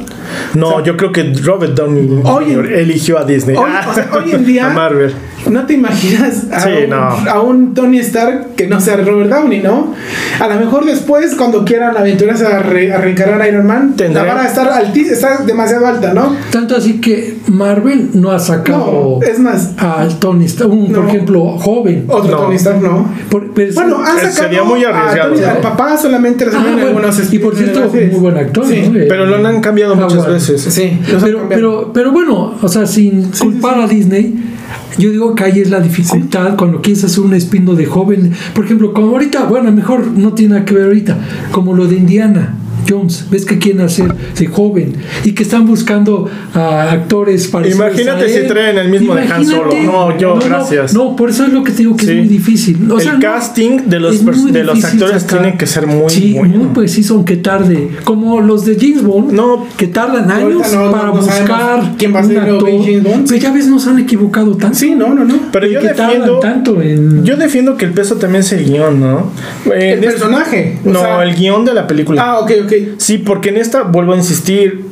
no, yo creo que Robert Downey. Jr. eligió a Disney. Hoy, o sea, hoy en día... a Marvel. No te imaginas a, Sí, un, no. a un Tony Stark que no sea Robert Downey, ¿no? A lo mejor después, cuando quieran aventurarse a, re- a reencarnar a Iron Man, Tendré- la vara estar alti- está demasiado alta, ¿no? Tanto así que Marvel no ha sacado No, es más, al Tony Stark, un, por No. ejemplo, joven. otro No. Tony Stark no. Por- pero- Bueno, han sacado sería muy a arriesgado, Tony- ¿no? al papá solamente lo Ah, sacaron bueno, algunos y por cierto, muy buen actor. Sí. ¿no? Pero lo han cambiado muchas Howard. veces. Sí, Pero, pero, pero bueno, o sea, sin culpar a Disney, yo digo que ahí es la dificultad cuando quieres hacer un espino de joven. Por ejemplo, como ahorita, bueno, mejor no tiene nada que ver ahorita, como lo de Indiana. Jones, ves que quieren hacer de joven y que están buscando a actores parecidos Imagínate a él. si traen el mismo de Han Solo. Imagínate. No, yo, gracias. No, por eso es lo que te digo que Sí. es muy difícil. O sea, el no- casting de los, muy de los actores sacar. tiene que ser muy sí, bueno. muy preciso, aunque tarde. Como los de James Bond, No. que tardan años no- no- para no buscar quién va a ser un el. James Bond. Pero ya ves, nos han equivocado tanto. Sí, no, no, no. Pero yo defiendo, tanto en... yo defiendo que el peso también es el guion, ¿no? Eh, El personaje. o no, sea- el guion de la película. Ah, ok, ok. Sí, porque en esta, vuelvo a insistir,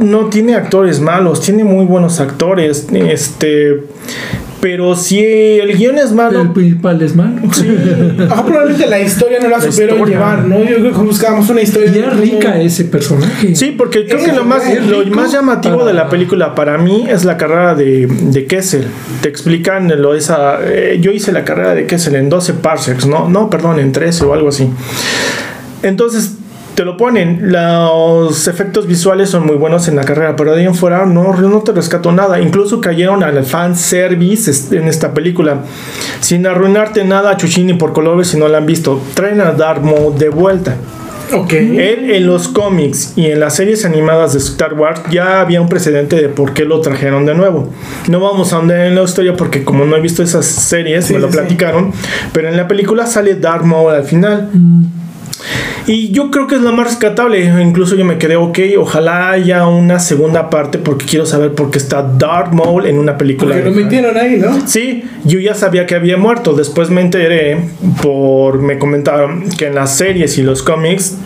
no tiene actores malos, tiene muy buenos actores, este, pero si el guion es pero malo, el principal es malo. Ajá, probablemente la historia no la, La supieron historia. llevar, ¿no? Yo creo que buscábamos una historia. Y es rica ese personaje. sí, porque creo Es que lo más, lo llamativo de la película para mí es la carrera de, de Kessel. Te explican lo esa, eh, yo hice la carrera de Kessel en 12 parsecs, no, no, perdón, en 13 o algo así. Entonces te lo ponen, los efectos visuales son muy buenos en la carrera, pero de ahí en fuera no, no te rescató nada. Incluso cayeron al fan service en esta película. Sin arruinarte nada, Chuchini por colores si no la han visto. Traen a Maul de vuelta. Ok. Él en los cómics y en las series animadas de Star Wars ya había un precedente de por qué lo trajeron de nuevo. No vamos a andar en la historia porque como no he visto esas series, Sí, me lo sí, sí. platicaron, pero en la película sale Darth Maul al final. Mm, Y yo creo que es lo más rescatable. Incluso yo me quedé, ok, ojalá haya una segunda parte porque quiero saber por qué está Darth Maul en una película. Porque lo metieron ahí, ¿no? Sí, yo ya sabía que había muerto. Después me enteré por me comentaron que en las series y los cómics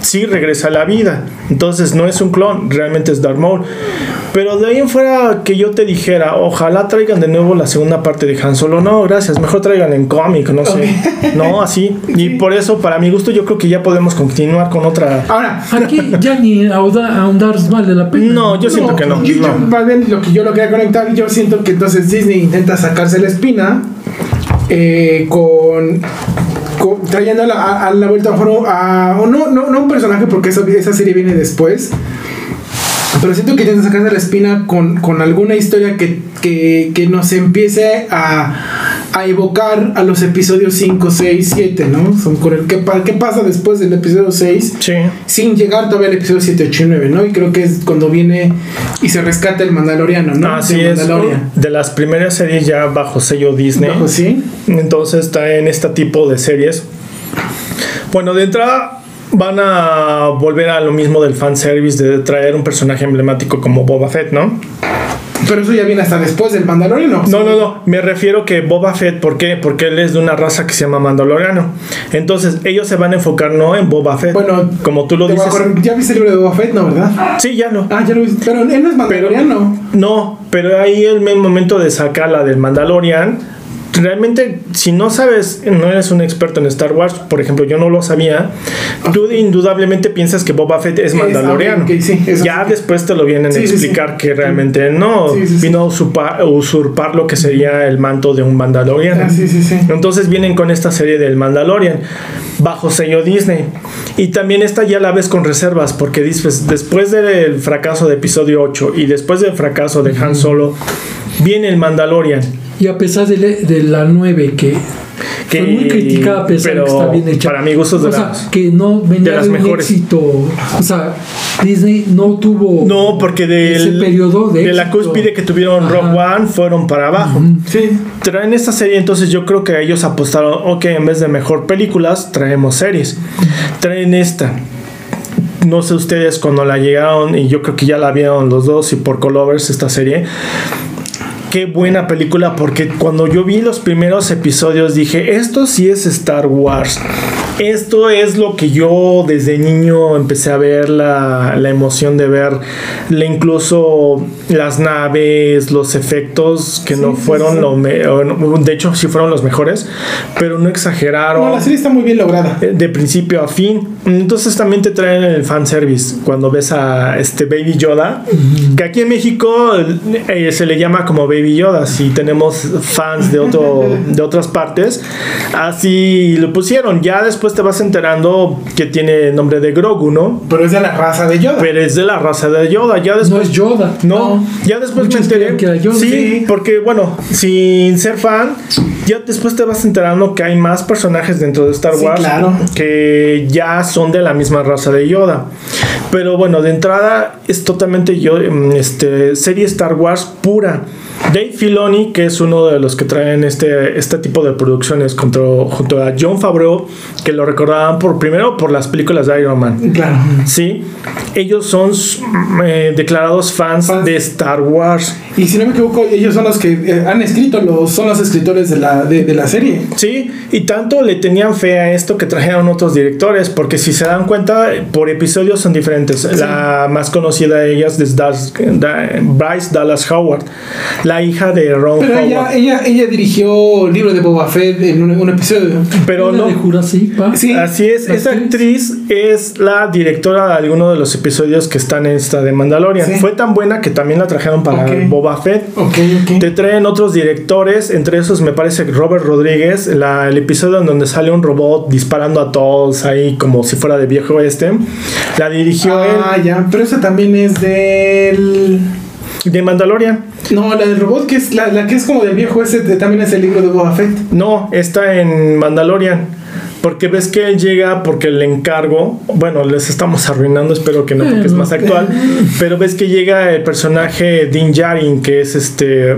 sí regresa a la vida. Entonces no es un clon, realmente es Darth Maul. Pero de ahí en fuera que yo te dijera, ojalá traigan de nuevo la segunda parte de Han Solo. No, gracias, mejor traigan en cómic, no sé. No, así. Y por eso, para mi gusto, yo creo que ya podemos continuar con otra. Ahora, aquí ya ni ahondar vale la pena. No, yo siento que no. Yo, lo que yo lo quería conectar, yo siento que entonces Disney intenta sacarse la espina eh, con trayendo a, la vuelta a, no, no, no un personaje porque esa serie viene después pero siento que tiene que sacarse la espina con, con alguna historia que, que, que nos empiece a, a, evocar a los episodios 5, 6, 7, ¿no? Son con el, ¿qué, ¿Qué pasa después del episodio 6? Sí. Sin llegar todavía al episodio 7, 8 y 9, ¿no? Y creo que es cuando viene y se rescata el Mandaloriano, ¿no? Así es. De las primeras series ya bajo sello Disney. Bajo, sí. Entonces está en este tipo de series. Bueno, de entrada van a volver a lo mismo del fanservice de traer un personaje emblemático como Boba Fett, ¿no? Pero eso ya viene hasta después del Mandaloriano. No, no, no. Me refiero que Boba Fett, ¿por qué? Porque él es de una raza que se llama Mandaloriano. Entonces, ellos se van a enfocar no en Boba Fett. Bueno, como tú lo dices. ¿Ya viste el libro de Boba Fett, no, verdad? Sí, ya no. Ah, ya lo viste. Pero él no es Mandaloriano. no, pero ahí el momento de sacarla del Mandalorian realmente, si no sabes, no eres un experto en Star Wars, por ejemplo, yo no lo sabía, tú indudablemente piensas que Boba Fett es mandaloriano. ya después te lo vienen a explicar que realmente no, vino a usurpar, lo que sería el manto de un mandaloriano. Ah, Entonces vienen con esta serie del Mandalorian, bajo sello Disney. Y también esta ya la ves con reservas, porque dices, después del fracaso de episodio 8 y después del fracaso de Han Solo, viene el Mandalorian y a pesar de, la 9 que, que, fue muy criticada a pesar de que está bien hecha. Para mi gusto de que no venía de, un éxito. O sea, Disney no tuvo No, porque del, ese periodo de, de la cúspide que tuvieron Rock One fueron para abajo. Sí. Traen esta serie, entonces yo creo que ellos apostaron, ok, en vez de mejor películas, traemos series. Traen esta no sé ustedes cuando la llegaron y yo creo que ya la vieron los dos y por Colovers esta serie qué buena película porque cuando yo vi los primeros episodios dije, esto sí es Star Wars. Esto es lo que yo desde niño empecé a ver, la, emoción de ver, incluso las naves, los efectos que no fueron lo de hecho sí fueron los mejores, pero no exageraron. No, la serie está muy bien lograda. De principio a fin. Entonces también te traen el fanservice cuando ves a este Baby Yoda, que aquí en México eh, se le llama como Baby Yoda, si tenemos fans de, otro, de otras partes, así lo pusieron. Ya después te vas enterando que tiene nombre de Grogu, ¿no? Pero es de la raza de Yoda. Pero es de la raza de Yoda. Ya después, no es Yoda. No, ya después me enteré. Que Yoda. Sí, porque bueno, sin ser fan, ya después te vas enterando que hay más personajes dentro de Star Wars que ya son de la misma raza de Yoda. Pero bueno, de entrada es totalmente yo, mm, este, serie Star Wars pura. Dave Filoni, que es uno de los que traen este, este tipo de producciones junto, junto a John Favreau, que lo recordaban por primero por las películas de Iron Man. Claro. Sí. Ellos son eh, declarados fans, de Star Wars. Y si no me equivoco, ellos son los que eh, han escrito, los, son los escritores de la, de, la serie. Sí, y tanto le tenían fe a esto que trajeron otros directores, porque si se dan cuenta, por episodios son diferentes. La más conocida de ellas es Bryce Dallas Howard la hija de Ron Pero Ella, ella, ella, dirigió el libro de Boba Fett en un, episodio. Pero no. sí. Así es. Esa actriz es la directora de alguno de los episodios que están en esta de Mandalorian. Fue tan buena que también la trajeron para Boba Fett. Te traen otros directores, entre esos me parece Robert Rodríguez, la, el episodio en donde sale un robot disparando a todos ahí como si fuera de viejo este. La dirigió ah, ya, pero esa también es del de Mandalorian. No, la del robot, que es la, la que es como del viejo ese, también es el libro de Boba Fett. No, está en Mandalorian. Porque ves que él llega porque le encargo, bueno, les estamos arruinando, espero que no, porque es más actual, pero ves que llega el personaje Din Djarin, que es este eh,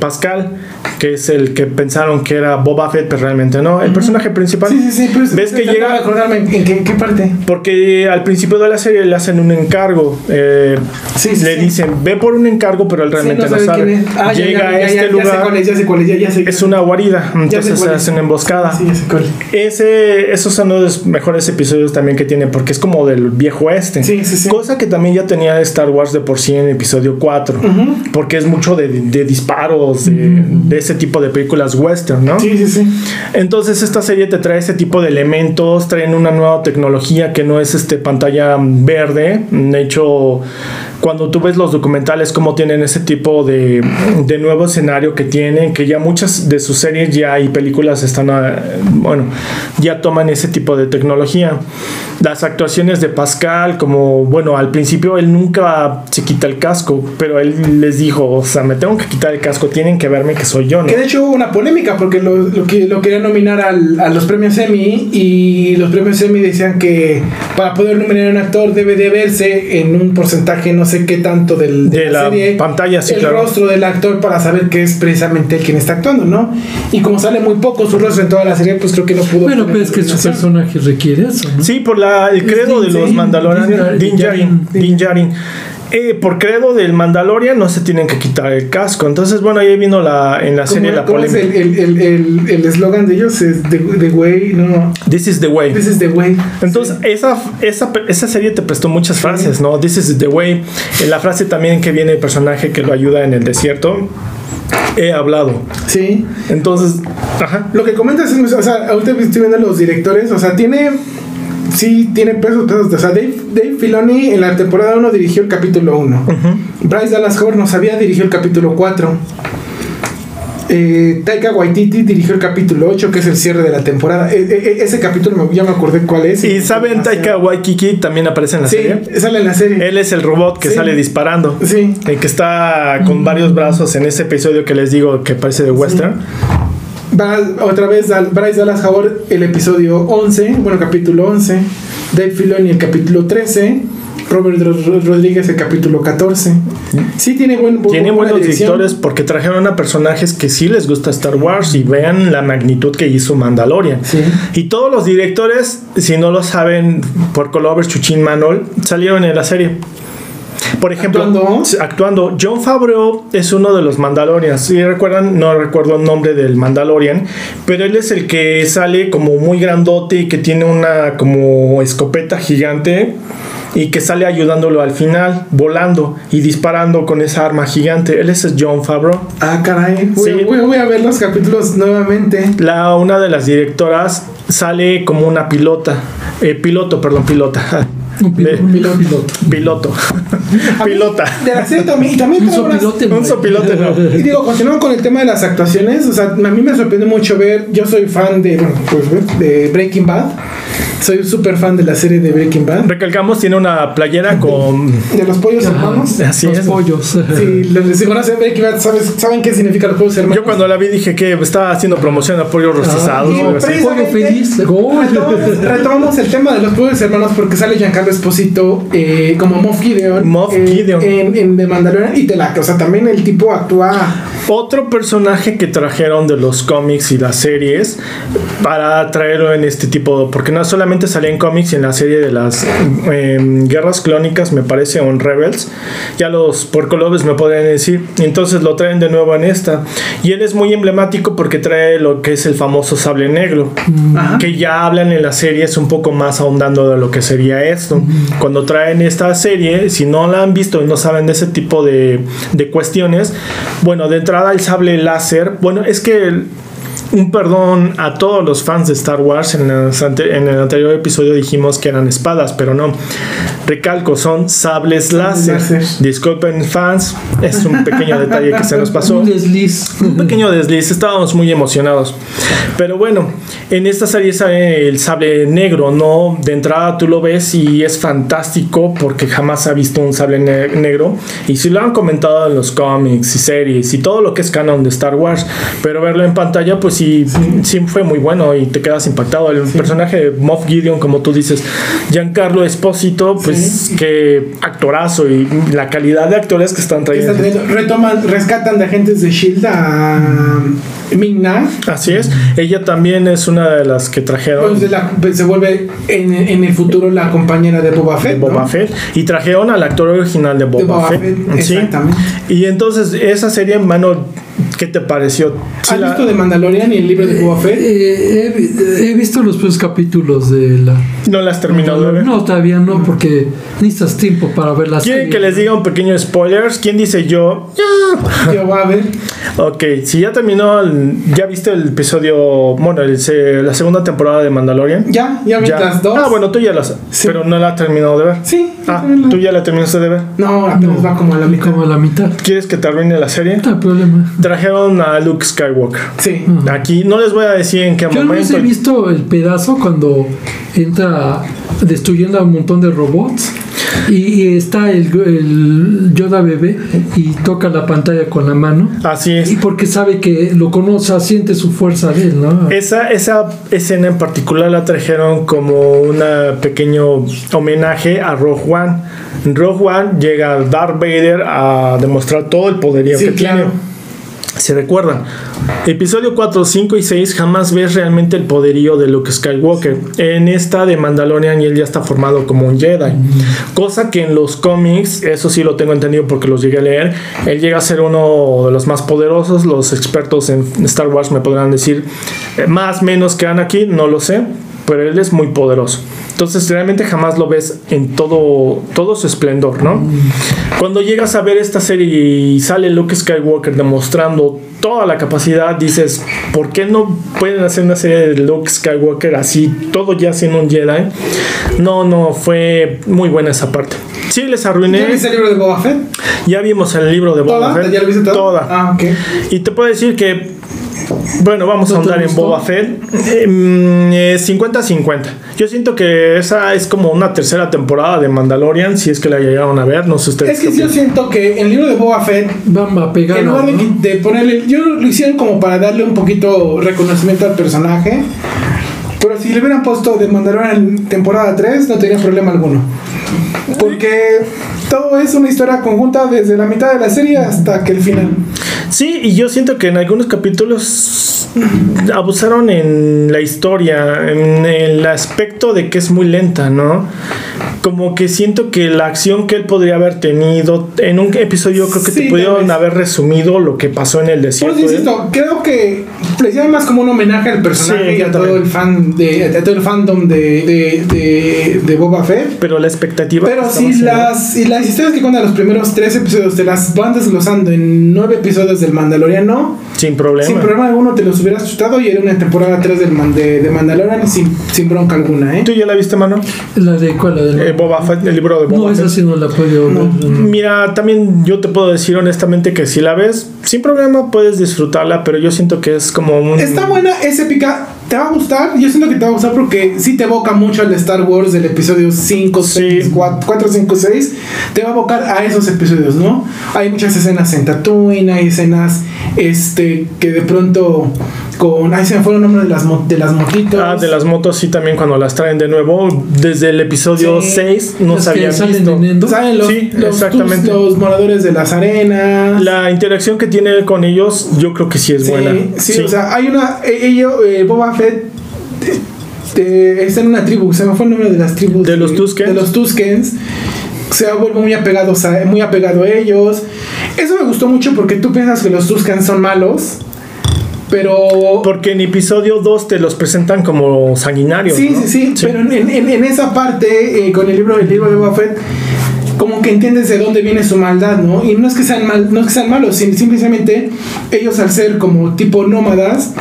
Pascal, que es el que pensaron que era Boba Fett, pero realmente no, el personaje principal. Sí, sí, sí, ves que llega... acordarme en, qué, parte. Porque al principio de la serie le hacen un encargo, eh, sí, le dicen, ve por un encargo, pero él realmente no, sabe. Ah, llega a este lugar, es, es una guarida, entonces se hace una emboscada. Sí, Ese esos son los mejores episodios también que tiene, porque es como del viejo oeste. Sí, sí, sí. Cosa que también ya tenía Star Wars de por sí en episodio 4, porque es mucho de, de disparos, de, de ese tipo de películas western, ¿no? Sí, sí, sí. Entonces esta serie te trae ese tipo de elementos, traen una nueva tecnología que no es este pantalla verde. De hecho, cuando tú ves los documentales, cómo tienen ese tipo de, de nuevo escenario que tienen, que ya muchas de sus series ya y películas están, a- bueno, ya toman ese tipo de tecnología. Las actuaciones de Pascal, como, bueno, al principio él nunca se quita el casco, pero él les dijo, o sea, me tengo que quitar el casco, tienen que verme que soy yo, ¿no? Que de hecho hubo una polémica porque lo, lo que lo querían nominar al- a los premios Emmy y los premios Emmy decían que para poder nominar a un actor debe de verse en un porcentaje no sé qué tanto del, De la pantalla, sí, el claro. rostro del actor para saber que es precisamente él quien está actuando, ¿no? Y como sale muy poco su rostro en toda la serie, pues creo que no pudo. Bueno, pero es que su personaje requiere eso, ¿no? Sí, por la, el credo de Din- los. Din Din Djarin. Eh, por credo del Mandalorian no se tienen que quitar el casco. Entonces, bueno, ahí vino la, en la ¿Cómo, serie la cómo es polémica. el el- el- el- el eslogan de ellos? Es the, the way, no. This is the way. This is the way. Entonces, esa, esa, esa serie te prestó muchas frases, ¿no? This is the way. En la frase también que viene el personaje que lo ayuda en el desierto. He hablado. Sí. Entonces, ajá. Lo que comentas es, o sea, ahorita estoy viendo los directores, o sea, tiene, sí, tiene pesos, o sea, Dave, Dave Filoni en la temporada 1 dirigió el capítulo 1, Bryce Dallas Howard no sabía, dirigió el capítulo 4, eh, Taika Waititi dirigió el capítulo 8, que es el cierre de la temporada, E- e- ese capítulo ya me acordé cuál es. Y saben, Taika Waikiki también aparece en la Sí, serie. sale en la serie. Él es el robot que Sí. sale disparando. Sí. El que está con varios brazos en ese episodio que les digo que parece de western. Va otra vez Dal- Bryce Dallas Howard el episodio 11, bueno, capítulo 11, Dave Filoni el capítulo 13, Robert Ro- Ro- Rodríguez el capítulo 14. Sí, tiene buen bu- Tiene buenos dirección. directores porque trajeron a personajes que sí les gusta Star Wars y vean la magnitud que hizo Mandalorian. Sí. Y todos los directores, si no lo saben, por Colover, Chuchin Manol, salieron en la serie. Por ejemplo, ¿Actuando? actuando. John Favreau es uno de los Mandalorians. Si recuerdan, no recuerdo el nombre del Mandalorian, pero él es el que sale como muy grandote y que tiene una como escopeta gigante y que sale ayudándolo al final, volando y disparando con esa arma gigante. Él es John Favreau. Ah, caray. Voy, Sí. voy- voy a ver los capítulos nuevamente. La, una de las directoras sale como una pilota. Eh, piloto, perdón, pilota. Un piloto. Un piloto. piloto. Pilota. De la serie también. Y también Un unas- sopilote. Un no. sopilote, no. Y digo, continuando con el tema de las actuaciones, o sea, a mí me sorprende mucho ver, yo soy fan de, bueno, pues, de Breaking Bad, soy súper fan de la serie de Breaking Bad, Recalcamos, tiene una playera con. de los pollos Ajá. hermanos. Así Los es. pollos. Si les conocen Breaking Bad, ¿sabes, ¿saben qué significa los pollos hermanos? Yo cuando la vi dije que estaba haciendo promoción a pollos rostizados. Así. precisamente Pollo feliz, retomamos el tema de los pollos hermanos porque sale Giancarlo Esposito eh, como Moff Gideon, Moff eh, Gideon. en, en The Mandalorian y te la, o sea, también el tipo actúa Otro personaje que trajeron de los cómics y las series para traerlo en este tipo, porque no solamente salía en cómics y en la serie de las eh, guerras clónicas, me parece, o en Rebels, ya los porcolobes me podrían decir, entonces lo traen de nuevo en esta. Y él es muy emblemático porque trae lo que es el famoso sable negro, Ajá. que ya hablan en la serie, es un poco más ahondando de lo que sería esto. Cuando traen esta serie, si no la han visto y no saben de ese tipo de, de cuestiones, bueno, de el sable láser, bueno, es que un perdón a todos los fans de Star Wars. En, ante- en el anterior episodio dijimos que eran espadas, pero no. Recalco, son sables láser. Disculpen, fans, es un pequeño detalle que se nos pasó. Un desliz. Un pequeño desliz, estábamos muy emocionados. Pero bueno, en esta serie sale el sable negro, ¿no? De entrada tú lo ves y es fantástico porque jamás ha visto un sable ne- negro. Y si lo han comentado en los cómics y series y todo lo que es canon de Star Wars, pero verlo en pantalla, pues sí, sí, fue muy bueno y te quedas impactado. El personaje de Moff Gideon, como tú dices, Giancarlo Espósito, pues que actorazo y la calidad de actores que están trayendo. están retoman, rescatan de agentes de Shield a Ming-Na, Así es, ella también es una de las que trajeron pues, la- pues, se vuelve en, en el futuro la compañera de Boba Fett. de Boba ¿no? Fett y trajeron al actor original de Boba, Boba Fett. Fett, exactamente. Y entonces esa serie, mano, ¿Qué te pareció? ¿Has visto de Mandalorian y el libro de Boba Fett? Eh, he, he, visto los primeros capítulos de la. ¿No las has terminado de ver? No, todavía no, porque necesitas tiempo para ver las ¿Quieren que les diga un pequeño spoilers? ¿Quién dice yo? Ya. Yo va a ver. Ok, si ya terminó, el- ¿ya viste el episodio, bueno, el la segunda temporada de Mandalorian? Ya, ya vi Ya. las dos. Ah, bueno, tú ya las, Sí. pero no la has terminado de ver. Sí. Ah, la- tú ya la terminaste de ver. No, apenas va como a la mitad. Como a la mitad. ¿Quieres que te arruine la serie? No hay problema. Trajeron a Luke Skywalker. Sí. Aquí no les voy a decir en qué Yo no momento. he visto el pedazo cuando entra destruyendo a un montón de robots y, y está el, el Yoda bebé y toca la pantalla con la mano Así es. y porque sabe que lo conoce, siente su fuerza de él, ¿no? Esa, esa escena en particular la trajeron como un pequeño homenaje a Rogue One. En Rogue One llega Darth Vader a demostrar todo el poderío Sí, que claro. tiene. Si recuerdan, episodio 4, 5 y 6 jamás ves realmente el poderío de Luke Skywalker. En esta de Mandalorian él ya está formado como un Jedi. Cosa que en los cómics, eso sí lo tengo entendido porque los llegué a leer, él llega a ser uno de los más poderosos. Los expertos en Star Wars me podrán decir eh, más, menos que Anakin, no lo sé, pero él es muy poderoso. Entonces realmente jamás lo ves en todo, todo su esplendor, ¿no? Cuando llegas a ver esta serie y sale Luke Skywalker demostrando toda la capacidad, dices, ¿por qué no pueden hacer una serie de Luke Skywalker así, todo ya siendo un Jedi? No, no, fue muy buena esa parte. Sí, les ¿Ya arruiné. viste el libro de Boba Fett? Ya vimos el libro de Boba. Fett. ¿Ya lo viste? Toda. Ah, ok. Y te puedo decir que, bueno, vamos a ¿No te ahondar en? Boba Fett. Eh, mm, eh, 50-50. Yo siento que esa es como una tercera temporada de Mandalorian, si es que la llegaron a ver, no sé ustedes. Es que yo opinan. siento que el libro de Boba Fett Van a pegar. En lugar de ponerle, yo lo hicieron como para darle un poquito reconocimiento al personaje. Pero si le hubieran puesto de Mandalorian en temporada 3, no tenía problema alguno. Porque todo es una historia conjunta desde la mitad de la serie hasta que el final. Sí, y yo siento que en algunos capítulos abusaron en la historia, en el aspecto de que es muy lenta, ¿no? Como que siento que la acción que él podría haber tenido en un episodio creo que Sí, te pudieron haber resumido lo que pasó en el desierto. ¿eh? insisto, creo que le hicieron más como un homenaje al personaje Sí, y a todo el fan de, a todo el fandom de, de, de, de Boba Fett. Pero la expectativa. Pero si las, si las historias que cuentan los primeros tres episodios te las van desglosando en nueve episodios del Mandaloriano, Sin problema. sin problema alguno te los hubieras chutado y era una temporada 3 del Man- de, de Mandalorian sin, sin bronca alguna, ¿eh? ¿Tú ya la viste, mano? La de cuál, la del- Eh, Boba Fett, el libro de Boba No, esa Fett. sí no la puedo No. no. Mira, también yo te puedo decir honestamente que si la ves, sin problema puedes disfrutarla, pero yo siento que es como un... Está buena, es épica, te va a gustar. Yo siento que te va a gustar porque sí te evoca mucho al Star Wars del episodio 5, 6, Sí. 4, 5, 6. Te va a evocar a esos episodios, ¿no? Hay muchas escenas en Tatooine, hay escenas este, que de pronto con. Ay, se me fue el nombre de las, de las motitos. Ah, de las motos sí también cuando las traen de nuevo, desde el episodio Sí, 6 no se habían visto. ¿Saben los, Sí, los, exactamente. los moradores de las arenas? La interacción que tiene con ellos, yo creo que sí es sí, buena. sí, o sea, hay una. e- Ello, eh, Boba Fett. está en una tribu, se me fue el nombre de las tribus. ¿De los Tuskens? De los Tuskens. Se vuelve muy apegado, muy apegado a ellos. Eso me gustó mucho porque tú piensas que los Tuskens son malos. Pero. Porque en episodio 2 te los presentan como sanguinarios. Sí, ¿no? sí, sí, pero en, en- en esa parte, eh, con el libro, el libro de Boba Fett, como que entiendes de dónde viene su maldad, ¿no? Y no es que sean mal, no es que sean malos, sim- simplemente ellos al ser como tipo nómadas,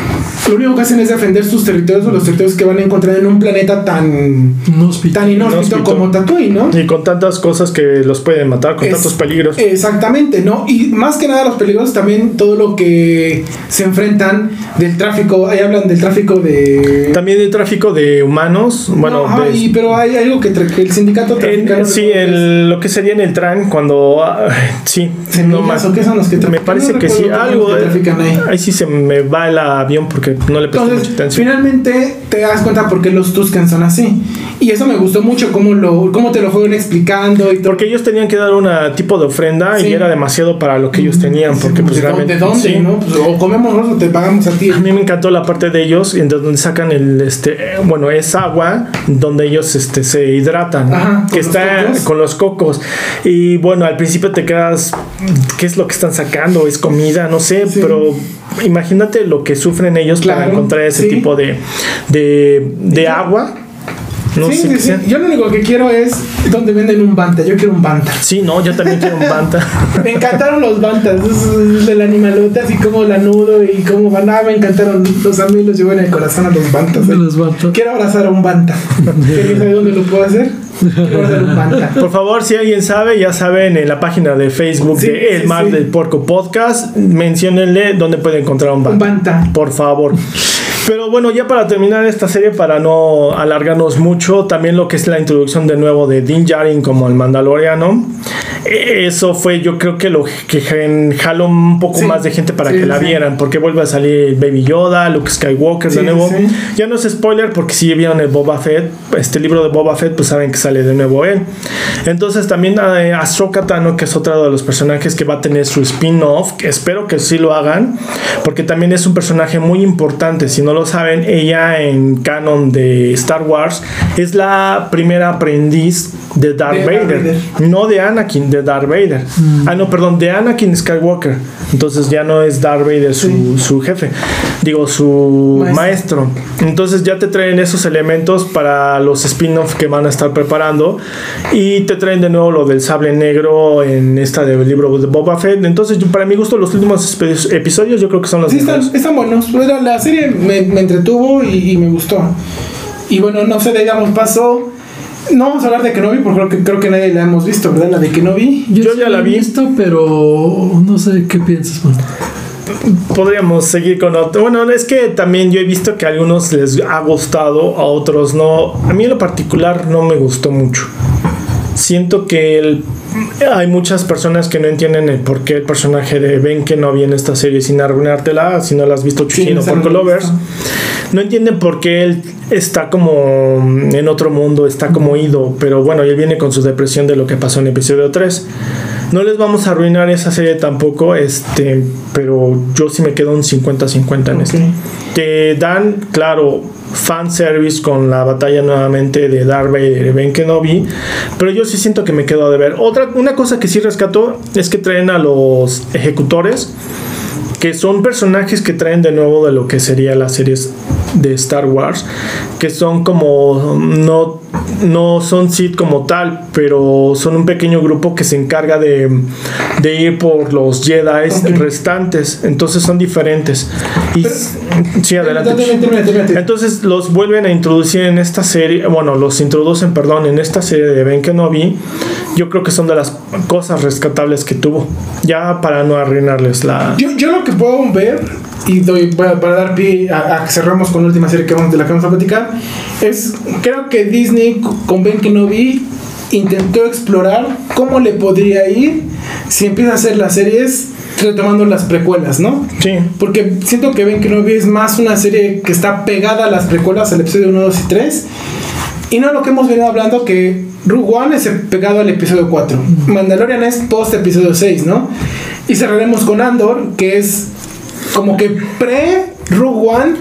lo único que hacen es defender sus territorios o los territorios que van a encontrar en un planeta tan, Inhóspito. tan inhóspito Inhóspito. como Tatooine, ¿no? Y con tantas cosas que los pueden matar, con Es- tantos peligros. Exactamente, ¿no? Y más que nada los peligros, también todo lo que se enfrentan del tráfico, ahí hablan del tráfico de... También hay tráfico de humanos. Bueno, No, ajá, de- y- pero hay algo que, el sindicato en- sí, el, lo que sería en el tran cuando... ah, sí, ¿Semillas más. o qué son los que Me parece No que sí, algo. que trafican ahí. ahí sí se me va el avión porque no le presté mucha Entonces, atención. finalmente te das cuenta por qué los Tusken son así. Y eso me gustó mucho, cómo, lo, cómo te lo fueron explicando. Y todo. Porque ellos tenían que dar un tipo de ofrenda y era demasiado para lo que ellos tenían. Porque, pues, realmente. ¿De dónde? ¿no? Pues, o comemos o te pagamos a ti. A mí me encantó la parte de ellos, en donde sacan el. este Bueno, es agua donde ellos este, se hidratan. que está con los cocos. Y bueno, al principio te quedas. ¿Qué es lo que están sacando? ¿Es comida? No sé, pero imagínate lo que sufren ellos para encontrar ese tipo de, de, de agua no sí, sí, sí. Yo lo único que quiero es donde venden un Banta. Yo quiero un Banta. Sí, no, yo también quiero un Banta. me encantaron los Bantas. Del animalote, así como la nudo y como van. Ah, me encantaron. Los amigos los llevo en el corazón a los Bantas. ¿eh? Los Bantas. Quiero abrazar a un Banta. ¿Quieres saber dónde lo puedo hacer? Por favor, si alguien sabe, ya saben, en la página de Facebook de El Mar del Porco Podcast, menciónenle dónde puede encontrar un banta. Un banta. Por favor. Pero bueno, ya para terminar esta serie, para no alargarnos mucho, también lo que es la introducción de nuevo de Din Djarin como el Mandaloriano. Eso fue, yo creo que lo que jaló un poco más de gente para que la vieran, porque vuelve a salir Baby Yoda, Luke Skywalker de nuevo. Ya no es spoiler, porque si vieron el Boba Fett, este libro de Boba Fett, pues saben que sale de nuevo él. Entonces también eh, Astro Katano, que es otro de los personajes que va a tener su spin-off, espero que sí lo hagan, porque también es un personaje muy importante. Si no lo saben, ella en canon de Star Wars es la primera aprendiz de Darth, Vader. no de Anakin, de Darth Vader. Mm. Ah, no, perdón, de Anakin Skywalker. Entonces ya no es Darth Vader su, jefe, digo, su maestro. Entonces ya te traen esos elementos para los spin-offs que van a estar preparando y te traen de nuevo lo del sable negro en esta del libro de Boba Fett. Entonces, para mi gusto, los últimos episodios yo creo que son los sí, están, buenos. La serie me, entretuvo y, y me gustó. Y bueno, no sé, digamos, pasó no vamos a hablar de Kenobi porque creo que, creo que nadie la hemos visto, ¿verdad? La de Kenobi. Yo, ya la vi. visto, pero no sé qué piensas, man. Podríamos seguir con otro. Bueno, es que también yo he visto que a algunos les ha gustado, a otros no. A mí en lo particular no me gustó mucho. Siento que hay muchas personas que no entienden el por qué el personaje de Ben Kenobi en esta serie sin arruinártela, si no la has visto chuchino por Colovers no entienden por qué él está como en otro mundo, está como ido, pero bueno, él viene con su depresión de lo que pasó en episodio 3. No les vamos a arruinar esa serie tampoco, este, pero yo sí me quedo un 50-50 en esto. Te dan, claro, fanservice con la batalla nuevamente de Darth Vader y Ben Kenobi, pero yo sí siento que me quedo de ver. Otra, una cosa que sí rescato es que traen a los ejecutores que son personajes que traen de nuevo de lo que sería las series de Star Wars, que son como no no son Sith como tal, pero son un pequeño grupo que se encarga de, de ir por los Jedi restantes. Entonces son diferentes. Y, sí, adelante. Entonces los vuelven a introducir en esta serie. Bueno, los introducen, perdón, en esta serie de Ben Kenobi. Yo creo que son de las cosas rescatables que tuvo. Ya para no arruinarles la. Yo, yo lo que puedo ver y doy para, dar pie a, que cerramos con la última serie que vamos, de la que vamos a platicar, es creo que Disney con Ben Kenobi intentó explorar cómo le podría ir si empieza a hacer las series retomando las precuelas, ¿no? Sí. Porque siento que Ben Kenobi es más una serie que está pegada a las precuelas, al episodio 1, 2 y 3. Y no lo que hemos venido hablando que Rogue One es pegado al episodio 4. Mandalorian es post episodio 6, ¿no? Y cerraremos con Andor, que es como que pre Rogue One,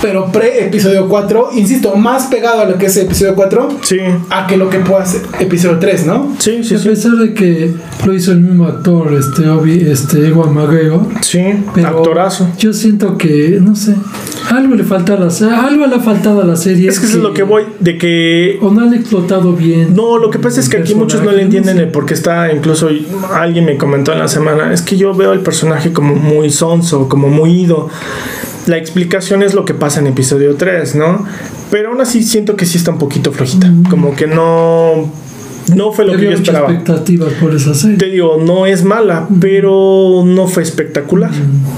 pero pre episodio 4, insisto, más pegado a lo que es episodio 4 sí. a que lo que pueda ser episodio 3, ¿no? Sí, sí, A pesar de que lo hizo el mismo actor, este, Obi, este Ewan McGregor. Sí, actorazo. Yo siento que, no sé, algo le falta a la algo le ha faltado a la serie. Es que, eso es lo que voy, de que... O no han explotado bien. No, lo que pasa es que aquí muchos no le entienden el por qué está, incluso alguien me comentó en la semana, es que yo veo el personaje como muy sonso, como muy ido la explicación es lo que pasa en episodio 3, ¿no? Pero aún así siento que sí está un poquito flojita. Como que no. No fue lo que yo esperaba. expectativas por esa serie. Te digo, no es mala, pero no fue espectacular.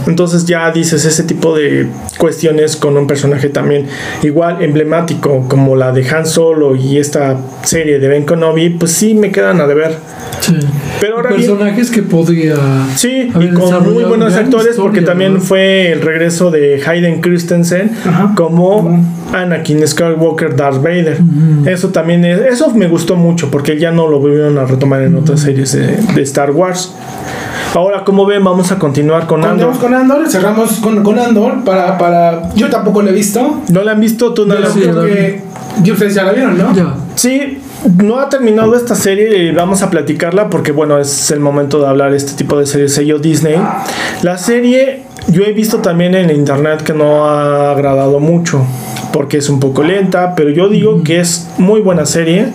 Entonces ya dices ese tipo de cuestiones con un personaje también igual emblemático como la de Han Solo y esta serie de Ben Kenobi, pues sí me quedan a deber. Sí. Pero ahora personajes que podría. Sí, y con muy buenos actores, porque también fue el regreso de Hayden Christensen como Anakin Skywalker Darth Vader. Eso también es, eso me gustó mucho, porque ya no lo volvieron a retomar en otras series de, de Star Wars. Ahora, como ven, vamos a continuar con Andor. con Andor, cerramos con, con Andor para, para... Yo tampoco lo he visto. ¿No la han visto? ¿Tú no la has visto? ustedes ya la vieron, ¿no? Ya. Sí, no ha terminado esta serie y vamos a platicarla porque, bueno, es el momento de hablar de este tipo de series. Sello Disney. La serie, yo he visto también en internet que no ha agradado mucho porque es un poco lenta, pero yo digo que es muy buena serie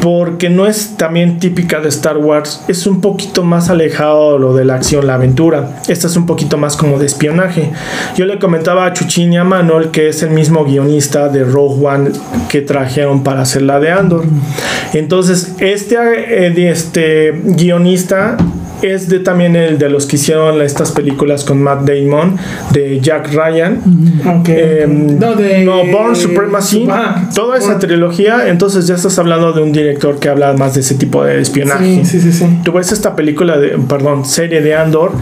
porque no es también típica de Star Wars, es un poquito más alejado lo de la acción, la aventura. Esta es un poquito más como de espionaje. Yo le comentaba a Chuchín y a Manuel que es el mismo guionista de Rogue One que trajeron para hacer la de Andor. Entonces, este, eh, este guionista es de también el de los que hicieron estas películas con Matt Damon de Jack Ryan. Em, no, de no, Born Supremacy. Toda esa trilogía entonces ya estás hablando de un director que habla más de ese tipo de espionaje. Sí, sí, sí, tú ves esta película de perdón serie de Andor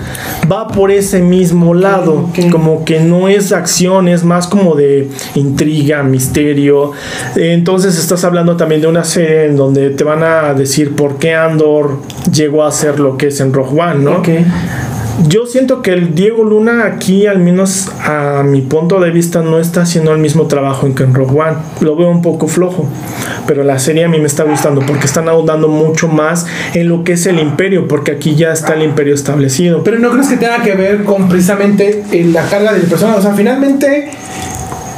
va por ese mismo lado como que no es acción es más como de intriga misterio. Entonces estás hablando también de una serie en donde te van a decir por qué Andor llegó a ser lo que es en Rogue One, ¿no? Yo siento que el Diego Luna aquí, al menos a mi punto de vista, no está haciendo el mismo trabajo en que en Rogue One. Lo veo un poco flojo. Pero la serie a mí me está gustando porque están ahondando mucho más en lo que es el imperio, porque aquí ya está el imperio establecido. Pero no crees que tenga que ver con precisamente la carga del personaje. O sea, finalmente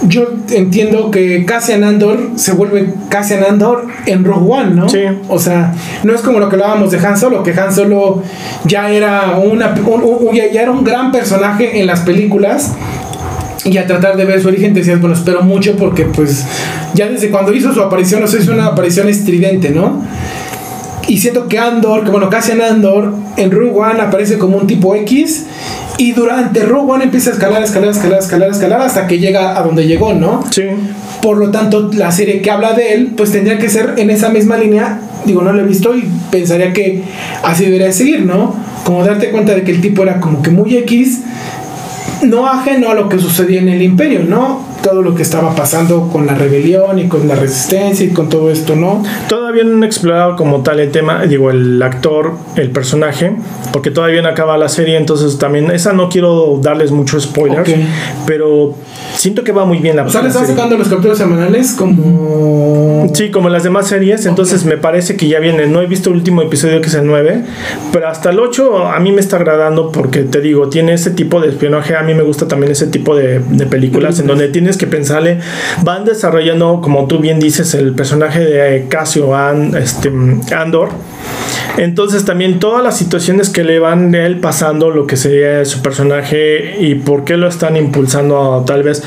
yo entiendo que Cassian Andor se vuelve Cassian Andor en Rogue One, ¿no? Sí. O sea, no es como lo que hablábamos de Han Solo, que Han Solo ya era, una, un, ya era un gran personaje en las películas. Y a tratar de ver su origen decías, bueno, espero mucho porque pues ya desde cuando hizo su aparición, no sé, es una aparición estridente, ¿no? Y siento que Andor, que bueno, Cassian Andor en Rogue One aparece como un tipo X y durante Rogue One empieza a escalar, escalar, escalar, escalar, escalar hasta que llega a donde llegó, ¿no? Sí. Por lo tanto, la serie que habla de él, pues tendría que ser en esa misma línea. Digo, no lo he visto y pensaría que así debería seguir, ¿no? Como darte cuenta de que el tipo era como que muy X, no ajeno a lo que sucedía en el imperio, ¿no? todo lo que estaba pasando con la rebelión y con la resistencia y con todo esto, ¿no? Todavía no han explorado como tal el tema, digo, el actor, el personaje, porque todavía no acaba la serie, entonces también, esa no quiero darles muchos spoilers, pero siento que va muy bien la O sea, le están sacando los capítulos semanales como... Sí, como las demás series, entonces me parece que ya viene, no he visto el último episodio que es el 9, pero hasta el 8 a mí me está agradando porque te digo, tiene ese tipo de espionaje, a mí me gusta también ese tipo de, películas en donde tienes que pensarle. Van desarrollando, como tú bien dices, el personaje de Casio este, Andor. Entonces también todas las situaciones que le van de él pasando, lo que sería su personaje y por qué lo están impulsando tal vez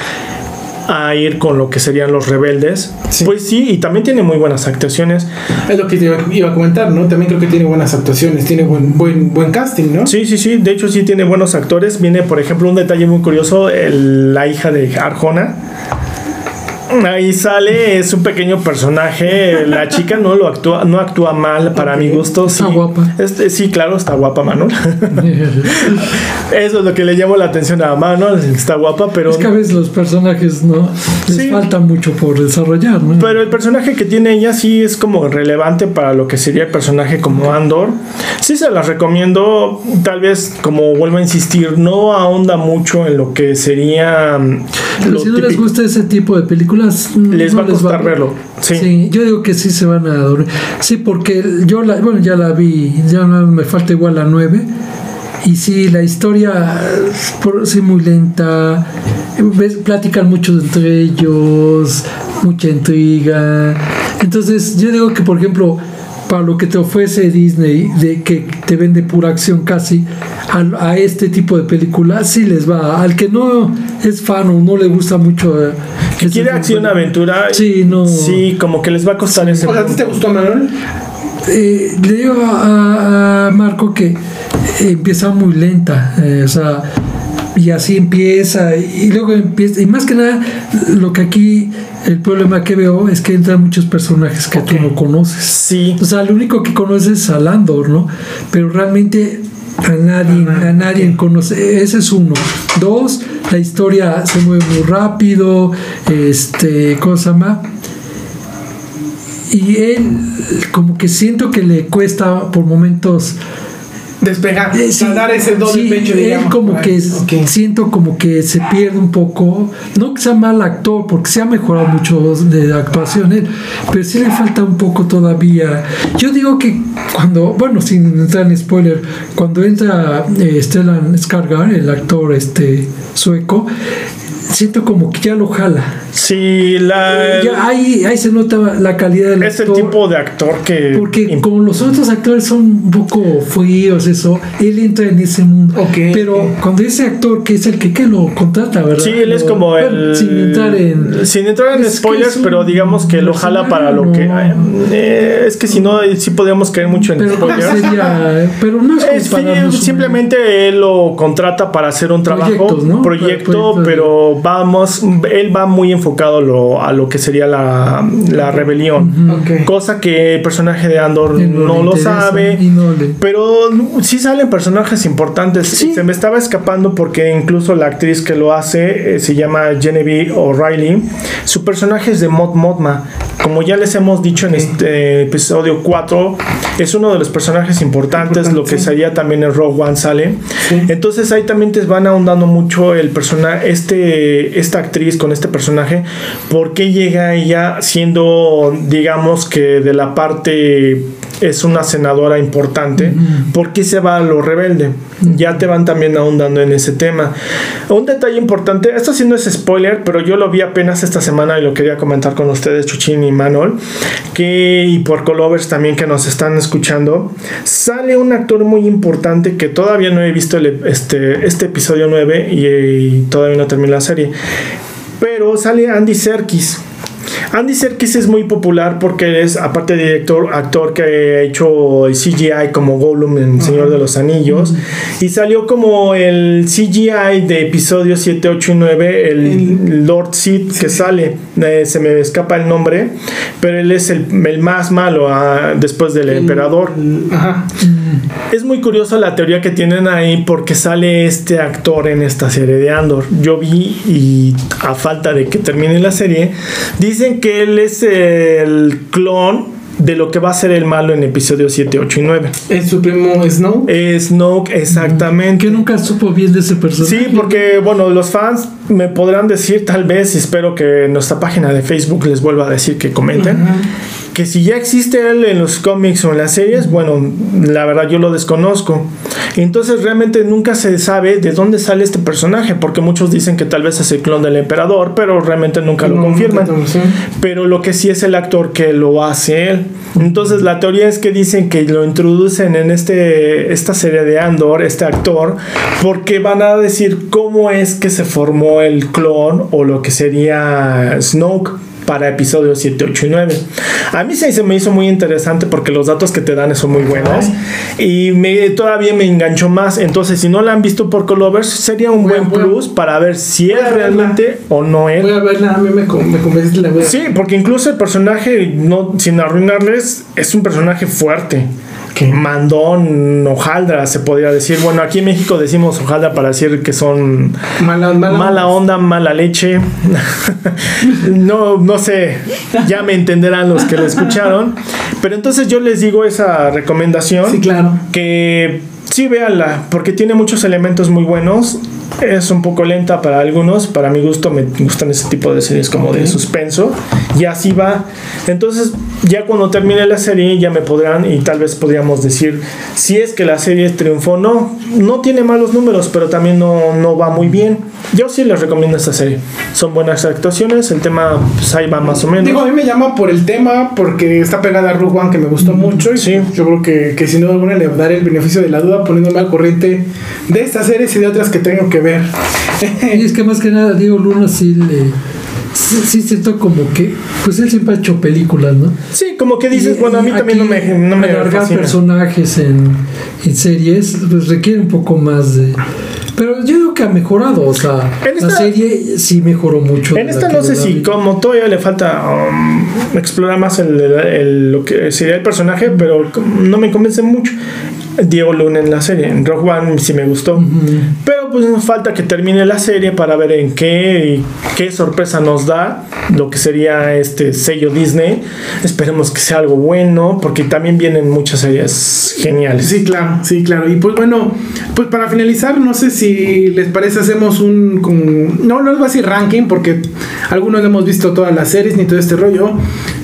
a ir con lo que serían los rebeldes. Pues sí, y también tiene muy buenas actuaciones. Es lo que te iba, a comentar, ¿no? También creo que tiene buenas actuaciones, tiene buen, buen, buen casting, ¿no? Sí, sí, sí, de hecho sí tiene buenos actores. Viene, por ejemplo, un detalle muy curioso, la hija de Arjona Ahí sale, es un pequeño personaje. La chica no lo actúa, no actúa mal para mi gusto. Sí. Está guapa. Este, sí, claro, está guapa Manuel. Eso es lo que le llamó la atención a Manuel. Está guapa, pero. Es que a veces los personajes no les falta mucho por desarrollar, ¿no? Pero el personaje que tiene ella sí es como relevante para lo que sería el personaje como Andor. Sí se las recomiendo. Tal vez, como vuelvo a insistir, no ahonda mucho en lo que sería. Pero si no les gusta ese tipo de películas les va a costar verlo. Sí. yo digo que sí se van a dormir. Sí, porque yo la, bueno, ya la vi, ya me falta igual la 9. Y sí, la historia por, sí muy lenta, ves, platican mucho entre ellos, mucha intriga. Entonces, yo digo que, por ejemplo, para lo que te ofrece Disney, de que te vende pura acción casi, a, este tipo de películas sí les va. Al que no es fan o no le gusta mucho. Eh, quiere acción, aventura. Sí, no. Sí, como que les va a costar ese. ¿A ti te gustó, Manuel? Eh, le digo a, Marco que empieza muy lenta. Eh, o sea y así empieza y luego empieza y más que nada lo que aquí el problema que veo es que entran muchos personajes que tú no conoces sí o sea lo único que conoces es a Landor no pero realmente a nadie a nadie conoce. Ese es uno. Dos la historia se mueve muy rápido este cosa más. Y él como que siento que le cuesta por momentos despegar, eh, sí, dar ese doble sí, pecho, digamos. Él como que Ok. siento como que se pierde un poco, no que sea mal actor, porque se ha mejorado mucho de actuación él, pero sí le falta un poco todavía. Yo digo que cuando, bueno, sin entrar en spoiler, cuando entra eh, Stellan Skarsgård, el actor este sueco, siento como que ya lo jala. Sí, la, Ya ahí, ahí se nota la calidad del es el actor. tipo de actor que. Porque imp- como los otros actores son un poco fríos, eso, él entra en ese mundo. Ok, Pero cuando ese actor que es el que, que lo contrata, ¿verdad? Sí, él es Lo- como el. Sin entrar en. Sin entrar en spoilers, un pero digamos que lo jala para lo que. mercenario, eh, es que si no, sí podríamos caer mucho en Pero ¿cómo spoilers. sería? Pero no es, como Es un- simplemente él lo contrata para hacer un trabajo, Proyectos, ¿no? proyecto, pero vamos, él va muy enfocado a lo, a lo que sería la, la rebelión. Ok. Cosa que el personaje de Andor no, lo interesa sabe. y no le- Pero sí salen personajes importantes. Sí. Se me estaba escapando porque incluso la actriz que lo hace eh, se llama Genevieve O'Reilly. Su personaje es de Mod Mothma. Como ya les hemos dicho en este episodio 4, es uno de los personajes importantes. Importante, lo que sí. sería también en Rogue One sale. Sí. Entonces ahí también te van ahondando mucho el personaje, este, esta actriz con este personaje, por qué llega ella siendo, digamos que de la parte es una senadora importante, ¿por qué se va a lo rebelde? Ya te van también ahondando en ese tema. Un detalle importante, esto sí no es spoiler, pero yo lo vi apenas esta semana y lo quería comentar con ustedes, Chuchín y Manol, que y por Colovers también que nos están escuchando, sale un actor muy importante que todavía no he visto el- este, este episodio 9 y, y todavía no terminé la serie, pero sale Andy Serkis. Andy Serkis es muy popular porque es, aparte de director, actor que ha hecho el CGI como Gollum en El Señor de los Anillos. Y salió como el CGI de episodios 7, 8 y 9, el Lord Sid que sale. Eh, se me escapa el nombre, pero él es el, el más malo ah, después del emperador. Ajá. Es muy curioso la teoría que tienen ahí porque sale este actor en esta serie de Andor. Yo vi y a falta de que termine la serie, dicen que él es el clon de lo que va a ser el malo en episodios 7, 8 y 9. Es su primo Snow. Snoke, exactamente. Que nunca supo bien de ese personaje. Sí, porque bueno, los fans me podrán decir tal vez, y espero que en nuestra página de Facebook les vuelva a decir que comenten, que si ya existe él en los cómics o en las series, bueno, la verdad yo lo desconozco. Entonces realmente nunca se sabe de dónde sale este personaje, porque muchos dicen que tal vez es el clon del emperador, pero realmente nunca lo No, confirman. Pero lo que sí es el actor que lo hace él. Entonces la teoría es que dicen que lo introducen en este, esta serie de Andor, este actor, porque van a decir cómo es que se formó el clon o lo que sería Snoke para episodios 7, 8 y 9. A mí sí se me hizo muy interesante porque los datos que te dan son muy buenos y me, todavía me enganchó más. Entonces, si no la han visto por Colovers, sería un Voy buen a- plus para ver si es realmente o no es. Voy a verla, a mí me, me convenciste la Sí, porque incluso el personaje, no, sin arruinarles, es un personaje fuerte. ¿Qué? Mandón, hojaldra, se podría decir. Bueno, aquí en México decimos hojaldra para decir que son Mala, mala, mala onda, mala leche. no, no sé, ya me entenderán los que lo escucharon. Pero entonces yo les digo esa recomendación Sí, claro. que sí véanla, porque tiene muchos elementos muy buenos. Es un poco lenta para algunos, para mi gusto me gustan ese tipo de series como de Ok. suspenso. Y así va. Entonces, ya cuando termine la serie, ya me podrán y tal vez podríamos decir si es que la serie triunfó o no. No tiene malos números, pero también no, no va muy bien. Yo sí les recomiendo esta serie. Son buenas actuaciones, el tema pues, ahí va más o menos. Digo, a mí me llama por el tema, porque está pegada a One que me gustó mucho. Y Sí. yo creo que, que sin duda alguna le daré el beneficio de la duda poniéndome al corriente de estas series y de otras que tengo que ver. Y es que más que nada Diego Luna sí le sí siento como que, pues él siempre ha hecho películas, ¿no? Sí, como que dices, Y- bueno, a mí también no me, no me alargar fascina. personajes en, en series, pues requiere un poco más de... Pero yo digo que ha mejorado, o sea, En la esta- serie sí mejoró mucho. En esta no que sé si como todavía le falta um, explorar más el, el- el- lo que sería el personaje, pero no me convence mucho. Diego Luna en la serie, en Rogue One sí me gustó. Pero pues nos falta que termine la serie para ver en qué y qué sorpresa nos da lo que sería este sello Disney. Esperemos que sea algo bueno, porque también vienen muchas series geniales. Sí, claro, sí, claro. Y pues bueno, pues para finalizar, no sé si les parece hacemos un no no les voy a decir ranking porque algunos no hemos visto todas las series ni todo este rollo,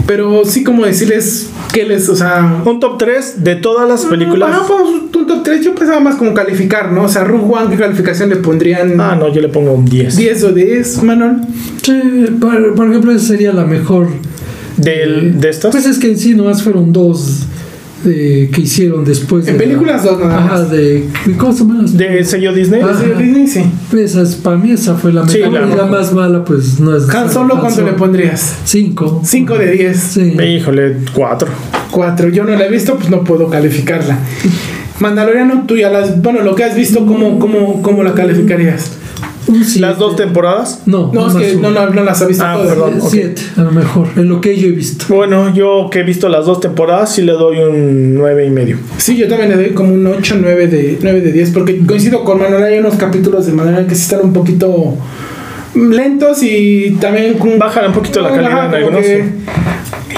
pero sí como decirles que les, o sea, Un top 3 de todas las películas. Bueno, pues un top 3 yo pensaba más como calificar, ¿no? O sea, Rogue One, ¿qué calificación le pondrían? Ah, no, yo le pongo un 10. 10 o 10, Manuel. Sí, por, por ejemplo, esa sería la mejor. Del, de estas. Pues es que en sí nomás fueron dos eh, que hicieron después. En de la- películas dos nada Ajá, más. de. ¿Cómo se llaman las? de sello Disney. Ah, Sí, Disney, sí. Esa es- para mí esa fue la Sí, mejor. la y la más mala, pues no es. Han Solo, ¿cuánto le pondrías? Cinco. 5 de 10. Sí. Híjole, 4. 4. Yo no la he visto, pues no puedo calificarla. Mandaloriano, tú ya las. Bueno, lo que has visto, ¿cómo, cómo, cómo la calificarías? Las dos temporadas. No, No, es que no, no, no las has visto Ah, todas. perdón. Siete, a lo mejor. En lo que yo he visto. Bueno, yo que he visto las dos temporadas, sí le doy un 9 y medio. Sí, yo también le doy como un 8, 9 de, 9 de 10, porque coincido con Manuel, hay unos capítulos de Manuel que sí están un poquito lentos y también con- Bajan un poquito la calidad en algunos. que-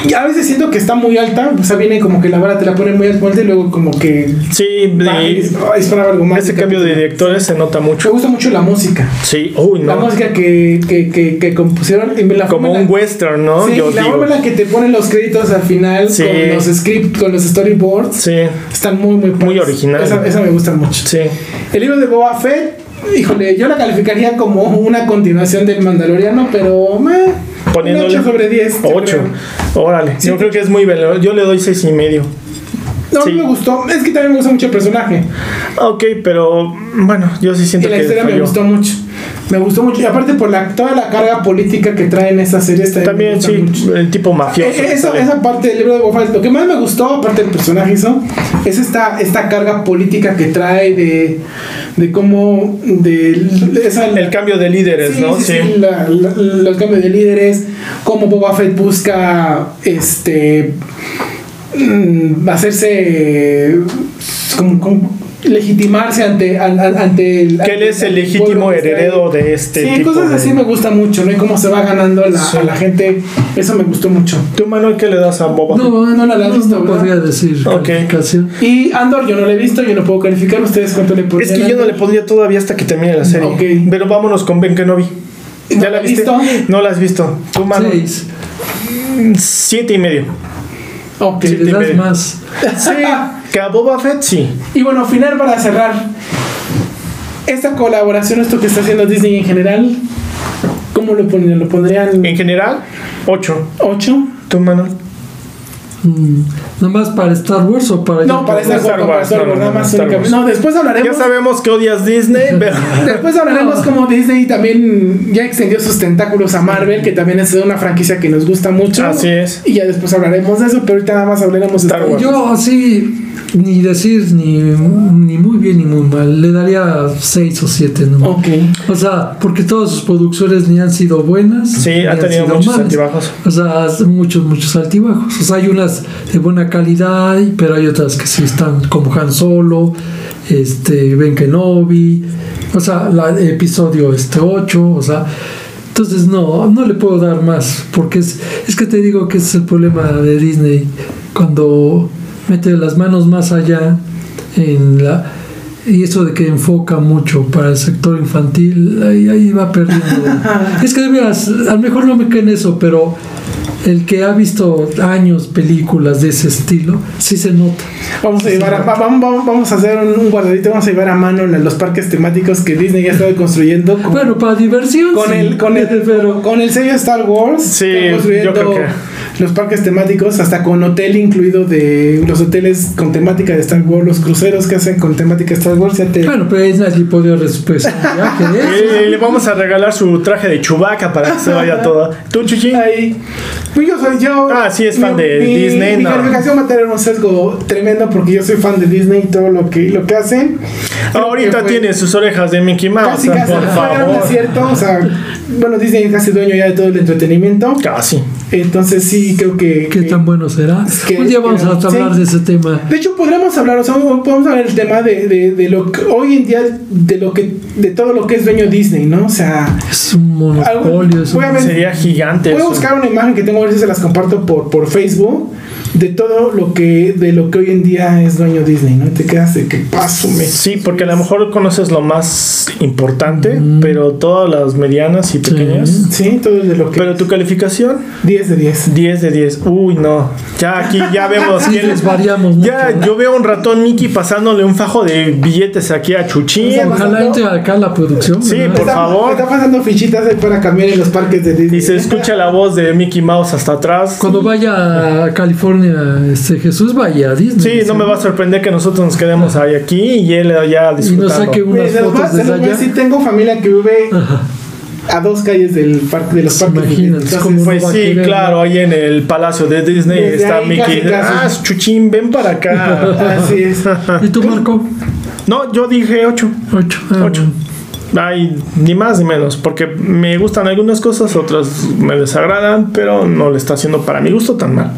y a veces siento que está muy alta, o sea, viene como que la vara te la pone muy alta y luego como que Sí, va "Ay, esperaba algo más. ese cambio de directores se nota Me mucho. gusta mucho la música. Sí, uy, La no. música que, que, que, que compusieron. y la Como en un la- western, ¿no? Sí, yo la digo. forma en la que te ponen los créditos al final Sí. con los scripts, con los storyboards. Sí, Están muy, muy padres. original. Esa, esa me gusta mucho. sí. El libro de Boba Fett, híjole, yo la calificaría como una continuación del Mandaloriano, pero meh, Poniéndole un 8 sobre 10. yo 8. creo. Órale, Sí. yo creo que es muy velo. Yo le doy 6 y medio. No, Sí. me gustó. Es que también me gusta mucho el personaje. Ok, pero bueno, yo sí Y siento la que historia me falló. gustó mucho. Me gustó mucho. Y aparte por la, toda la carga política que traen estas series también, También me sí, mucho. el tipo mafioso. Eh, Esa, esa parte del libro de Boba lo que más me gustó, aparte del personaje, eso, es esta, esta carga política que trae de, de cómo. De, esa, El cambio de líderes, Sí, ¿no? sí, sí, la- la- los cambios de líderes, cómo Boba Fett busca este mm, hacerse como, como legitimarse ante an- an- ante el Que él es el legítimo heredero de este sí tipo cosas de- así me gusta mucho no y cómo se va ganando a la, Sí. a la gente eso me gustó mucho ¿Tú, Manuel, qué le das a Boba? No, no la has no, visto, no podría decir Ok. y Andor yo no lo he visto yo no puedo calificar ustedes cuánto le Es pondrían que yo no le pondría todavía hasta que termine la serie. Ok. Pero vámonos con Ben Kenobi. ¿No ¿Ya la la has viste? visto? No la has visto. ¿Tú, Manuel? Seis. Siete y medio. Ok. Si le das medio. más. Sí, que a Boba Fett sí. Y bueno, final para cerrar. Esta colaboración, esto que está haciendo Disney en general, ¿cómo lo pondrían? ¿Lo pondrían En general, ocho. 8? ¿Tú, Manuel? Mm, ¿Nada más para Star Wars o para.? No, para Star Star Wars, para Wars, Star no, Wars, no, nada no, más Star únicamente. Wars. No, después Ya hablaremos. sabemos que odias Disney, pero. Después hablaremos cómo Disney también ya extendió sus tentáculos a Marvel, que también es una franquicia que nos gusta mucho. Así es. Y ya después hablaremos de eso, pero ahorita nada más hablaremos de Star Wars. Yo así, ni decir ni, ni muy bien ni muy mal. Le daría seis o siete nomás. Ok. O sea, porque todas sus producciones ni han sido buenas. Sí, ni ha han tenido sido muchos malas. altibajos. O sea, muchos, muchos altibajos. O sea, hay unas de buena calidad, pero hay otras que sí están como Han Solo, este, Ben Kenobi, o sea, la, el episodio este 8, o sea, entonces no, no le puedo dar más, porque es, es que te digo que ese es el problema de Disney, cuando mete las manos más allá en la... Y eso de que enfoca mucho para el sector infantil, ahí, ahí va perdiendo. es que de veras, a lo mejor no me creen eso, pero el que ha visto años películas de ese estilo, sí se nota. Vamos a llevar a, va- vamos, vamos, a hacer un, un guardadito, vamos a llevar a mano en los parques temáticos que Disney ya estaba construyendo. Con, Bueno, para diversión. con sí, el, con el, pero con el sello Star Wars. Sí, yo creo que- los parques temáticos, hasta con hotel incluido de los hoteles con temática de Star Wars, los cruceros que hacen con temática de Star Wars. Ya te... Bueno, pero es nadie podía pues, eh, Le vamos a regalar su traje de Chubaca para que se vaya todo. ¿Tú, Chuchi? Ahí. Pues yo soy yo. Ah, sí, es fan de Disney. Mi no. calificación va a tener un sesgo tremendo porque yo soy fan de Disney y todo lo que, lo que hacen. Ahorita tiene sus orejas de Mickey Mouse. Casi, casi, por favor. es cierto. O sea, bueno, Disney es casi dueño ya de todo el entretenimiento. Casi. Entonces sí, creo que... ¿Qué tan bueno será? Que, Un día vamos a hablar de ese tema. De hecho, podríamos hablar, o sea, podemos hablar del tema de, de, de, lo que hoy en día, de lo que, de todo lo que es dueño Disney, ¿no? O sea... Es un monopolio. Algo, sería gigante. Voy a buscar una imagen que tengo, a ver si se las comparto por, por Facebook de todo lo que de lo que hoy en día es dueño Disney, ¿no? Te quedas de que paso me. Sí, porque a lo mejor conoces lo más importante, pero todas las medianas y pequeñas. Sí, todo de lo que. Pero tu calificación? 10 de 10. 10 de 10. Uy, no. Ya aquí ya vemos sí, quiénes variamos. Ya yo veo un ratón Mickey pasándole un fajo de billetes aquí a Chuchín. Ojalá entre acá la producción. Sí, por favor. Está pasando fichitas para cambiar en los parques de Disney. Y se escucha la voz de Mickey Mouse hasta atrás. Cuando vaya a California este, Jesús vaya a Disney. Sí, no me va a sorprender que nosotros nos quedemos ahí aquí y él allá disfrutando. Y nos saque unas fotos desde allá. Sí tengo familia que vive a dos calles del parque de los parques. Imagínate, pues sí, claro, ahí en el palacio de Disney está Mickey. Ah, Chuchín, ven para acá. Así es. ¿Y tú, Marco? No, yo dije ocho. Ocho. Ah, ocho. Hay ni más ni menos, porque me gustan algunas cosas, otras me desagradan, pero no le está haciendo para mi gusto tan mal.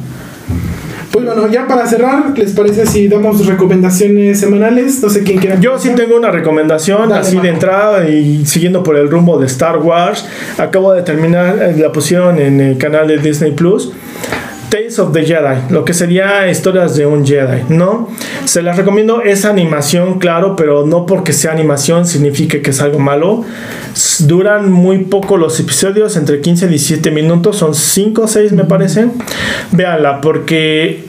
Pues bueno, ya para cerrar, ¿les parece si damos recomendaciones semanales? No sé quién quiera. Yo sí tengo una recomendación así de entrada y siguiendo por el rumbo de Star Wars. Acabo de terminar, eh, la pusieron en el canal de Disney Plus. Tales of the Jedi, lo que sería historias de un Jedi, ¿no? Se las recomiendo, es animación, claro, pero no porque sea animación significa que es algo malo. Duran muy poco los episodios, entre 15 y 17 minutos, son 5 o 6 me parece. Véanla, porque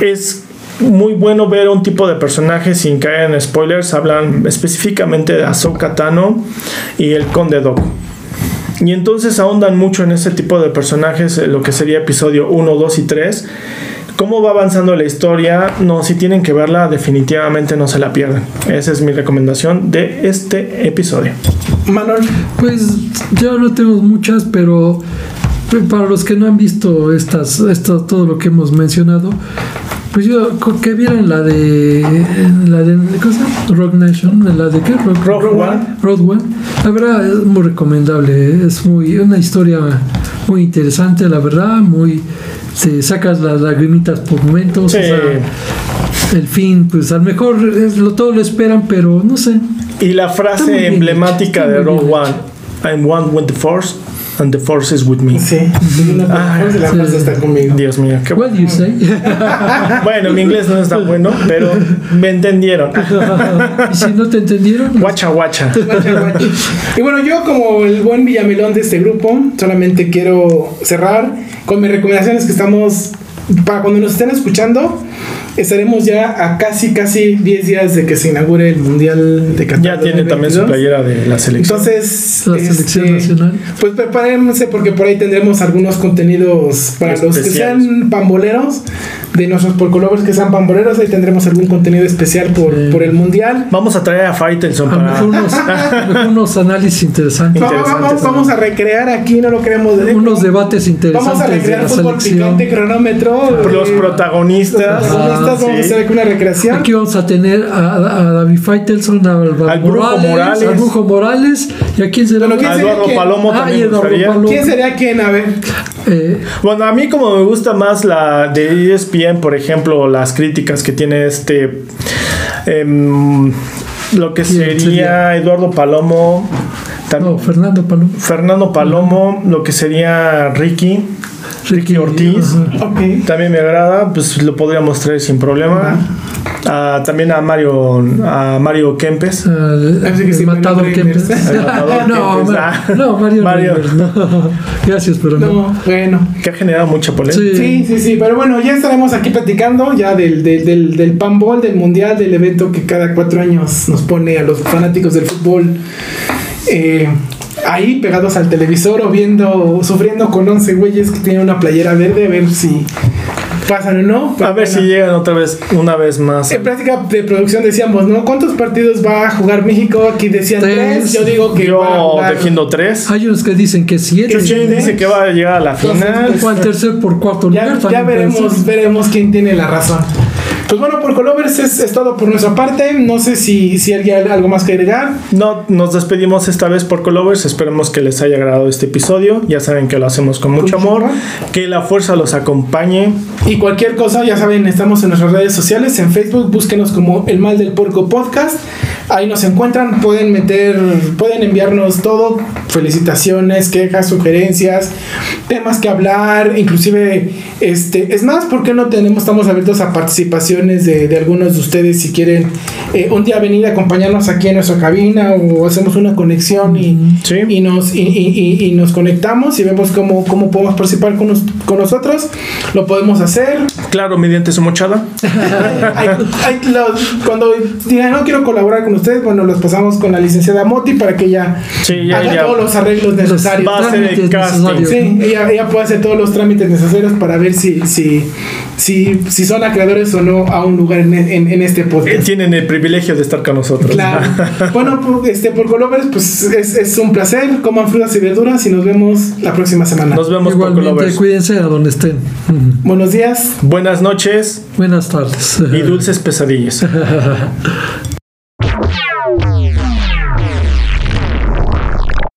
es muy bueno ver un tipo de personaje sin caer en spoilers. Hablan específicamente de Ahsoka Tano y el Conde Dooku. Y entonces ahondan mucho en ese tipo de personajes, lo que sería episodio 1, 2 y 3. ¿Cómo va avanzando la historia? No, si tienen que verla, definitivamente no se la pierdan. Esa es mi recomendación de este episodio. Manuel. Pues yo no tengo muchas, pero para los que no han visto estas, esto, todo lo que hemos mencionado, pues yo que vieron la de la de ¿cómo se llama? Rock Nation, la de qué? Rock, Rock One. Rock One. La verdad es muy recomendable, es muy una historia muy interesante, la verdad, muy se sacas las lagrimitas por momentos, sí. el fin, pues a lo mejor es, lo, todo lo esperan, pero no sé. Y la frase emblemática de Rogue One, I'm one with the Force and the force is with me. Sí, ah, la sí. está conmigo. Dios mío, qué What do you say? bueno, mi inglés no es tan bueno, pero me entendieron. ¿Y si no te entendieron? Guacha, guacha. Y bueno, yo como el buen villamelón de este grupo, solamente quiero cerrar con mis recomendaciones que estamos para cuando nos estén escuchando estaremos ya a casi, casi 10 días de que se inaugure el Mundial de Qatar. Ya tiene también su playera de la selección. Entonces, la selección este, nacional. Pues prepárense porque por ahí tendremos algunos contenidos para los que sean pamboleros de nuestros porcolovers que sean pamboleros, ahí tendremos algún contenido especial por, por el mundial. Vamos a traer a Faitelson para unos, unos, análisis interesantes. Vamos, vamos, a recrear aquí, no lo queremos de Unos debates interesantes. Vamos a recrear de fútbol picante, cronómetro. Los protagonistas. Los protagonistas, vamos a hacer aquí una recreación. Aquí vamos a tener a, a David Faitelson, a al Brujo Morales, al Brujo Morales, y a quién será. Bueno, ¿quién Eduardo sería Palomo ah, también. Palomo. ¿Quién sería quién? A ver. Eh, bueno, a mí como me gusta más la de ESPN, por ejemplo, las críticas que tiene este... Eh, lo que sería, sería, Eduardo Palomo. No, Fernando Palomo. Fernando Palomo, lo que sería Ricky. Ricky, Ortiz. Okay. También me agrada, pues lo podríamos traer sin problema. Uh, también a Mario a Mario Kempes. Uh, el, el matador Kempes. El matador no, Kempes. Ma no, Mario, Mario. Rivers, no. Gracias, pero no. no. Bueno. Que ha generado mucha polémica. Sí. sí, sí, sí. Pero bueno, ya estaremos aquí platicando ya del, del, del, del Panball, del Mundial, del evento que cada cuatro años nos pone a los fanáticos del fútbol. Eh, ahí pegados al televisor o viendo, sufriendo con 11 güeyes que tienen una playera verde, a ver si pasan o no. A ver si llegan otra vez, una vez más. En práctica de producción decíamos, ¿no? ¿Cuántos partidos va a jugar México? Aquí decían tres. Yo digo que Yo va a jugar- defiendo tres. Hay unos que dicen que siete. Que sí, dice que va a llegar a la final. O al tercer por cuarto Ya, lugar. ya veremos, veremos quién tiene la razón. Pues bueno, por Colovers es, es todo por nuestra parte. No sé si, si alguien algo más que agregar. No, nos despedimos esta vez por Colovers. Esperemos que les haya agradado este episodio. Ya saben que lo hacemos con mucho amor. Que la fuerza los acompañe. Y cualquier cosa, ya saben, estamos en nuestras redes sociales, en Facebook, búsquenos como El Mal del Porco Podcast. Ahí nos encuentran, pueden meter, pueden enviarnos todo, felicitaciones, quejas, sugerencias, temas que hablar, inclusive, este, es más, ¿por qué no tenemos, estamos abiertos a participaciones de, de algunos de ustedes si quieren eh, un día venir a acompañarnos aquí en nuestra cabina o hacemos una conexión y, Sí. y nos, y, y- y- y nos conectamos y vemos cómo, cómo podemos participar con, nos- con nosotros, lo podemos hacer. Claro, mediante su mochada. Hay- hay los- cuando digan no quiero colaborar con ustedes, bueno, los pasamos con la licenciada Moti para que ella Sí, ya, haga ya. todos los arreglos necesarios. Sí, ella, ella puede hacer todos los trámites necesarios para ver si, si, si, si son acreedores o no a un lugar en, en- en este Eh, podcast. Tienen el privilegio de estar con nosotros. Claro. Bueno, por, este, por Colovers, pues es, es un placer. Coman frutas y verduras y nos vemos la próxima semana. Nos vemos Igualmente, Colovers. cuídense a donde estén. Buenos días. Buenas noches Buenas tardes. y dulces pesadillas.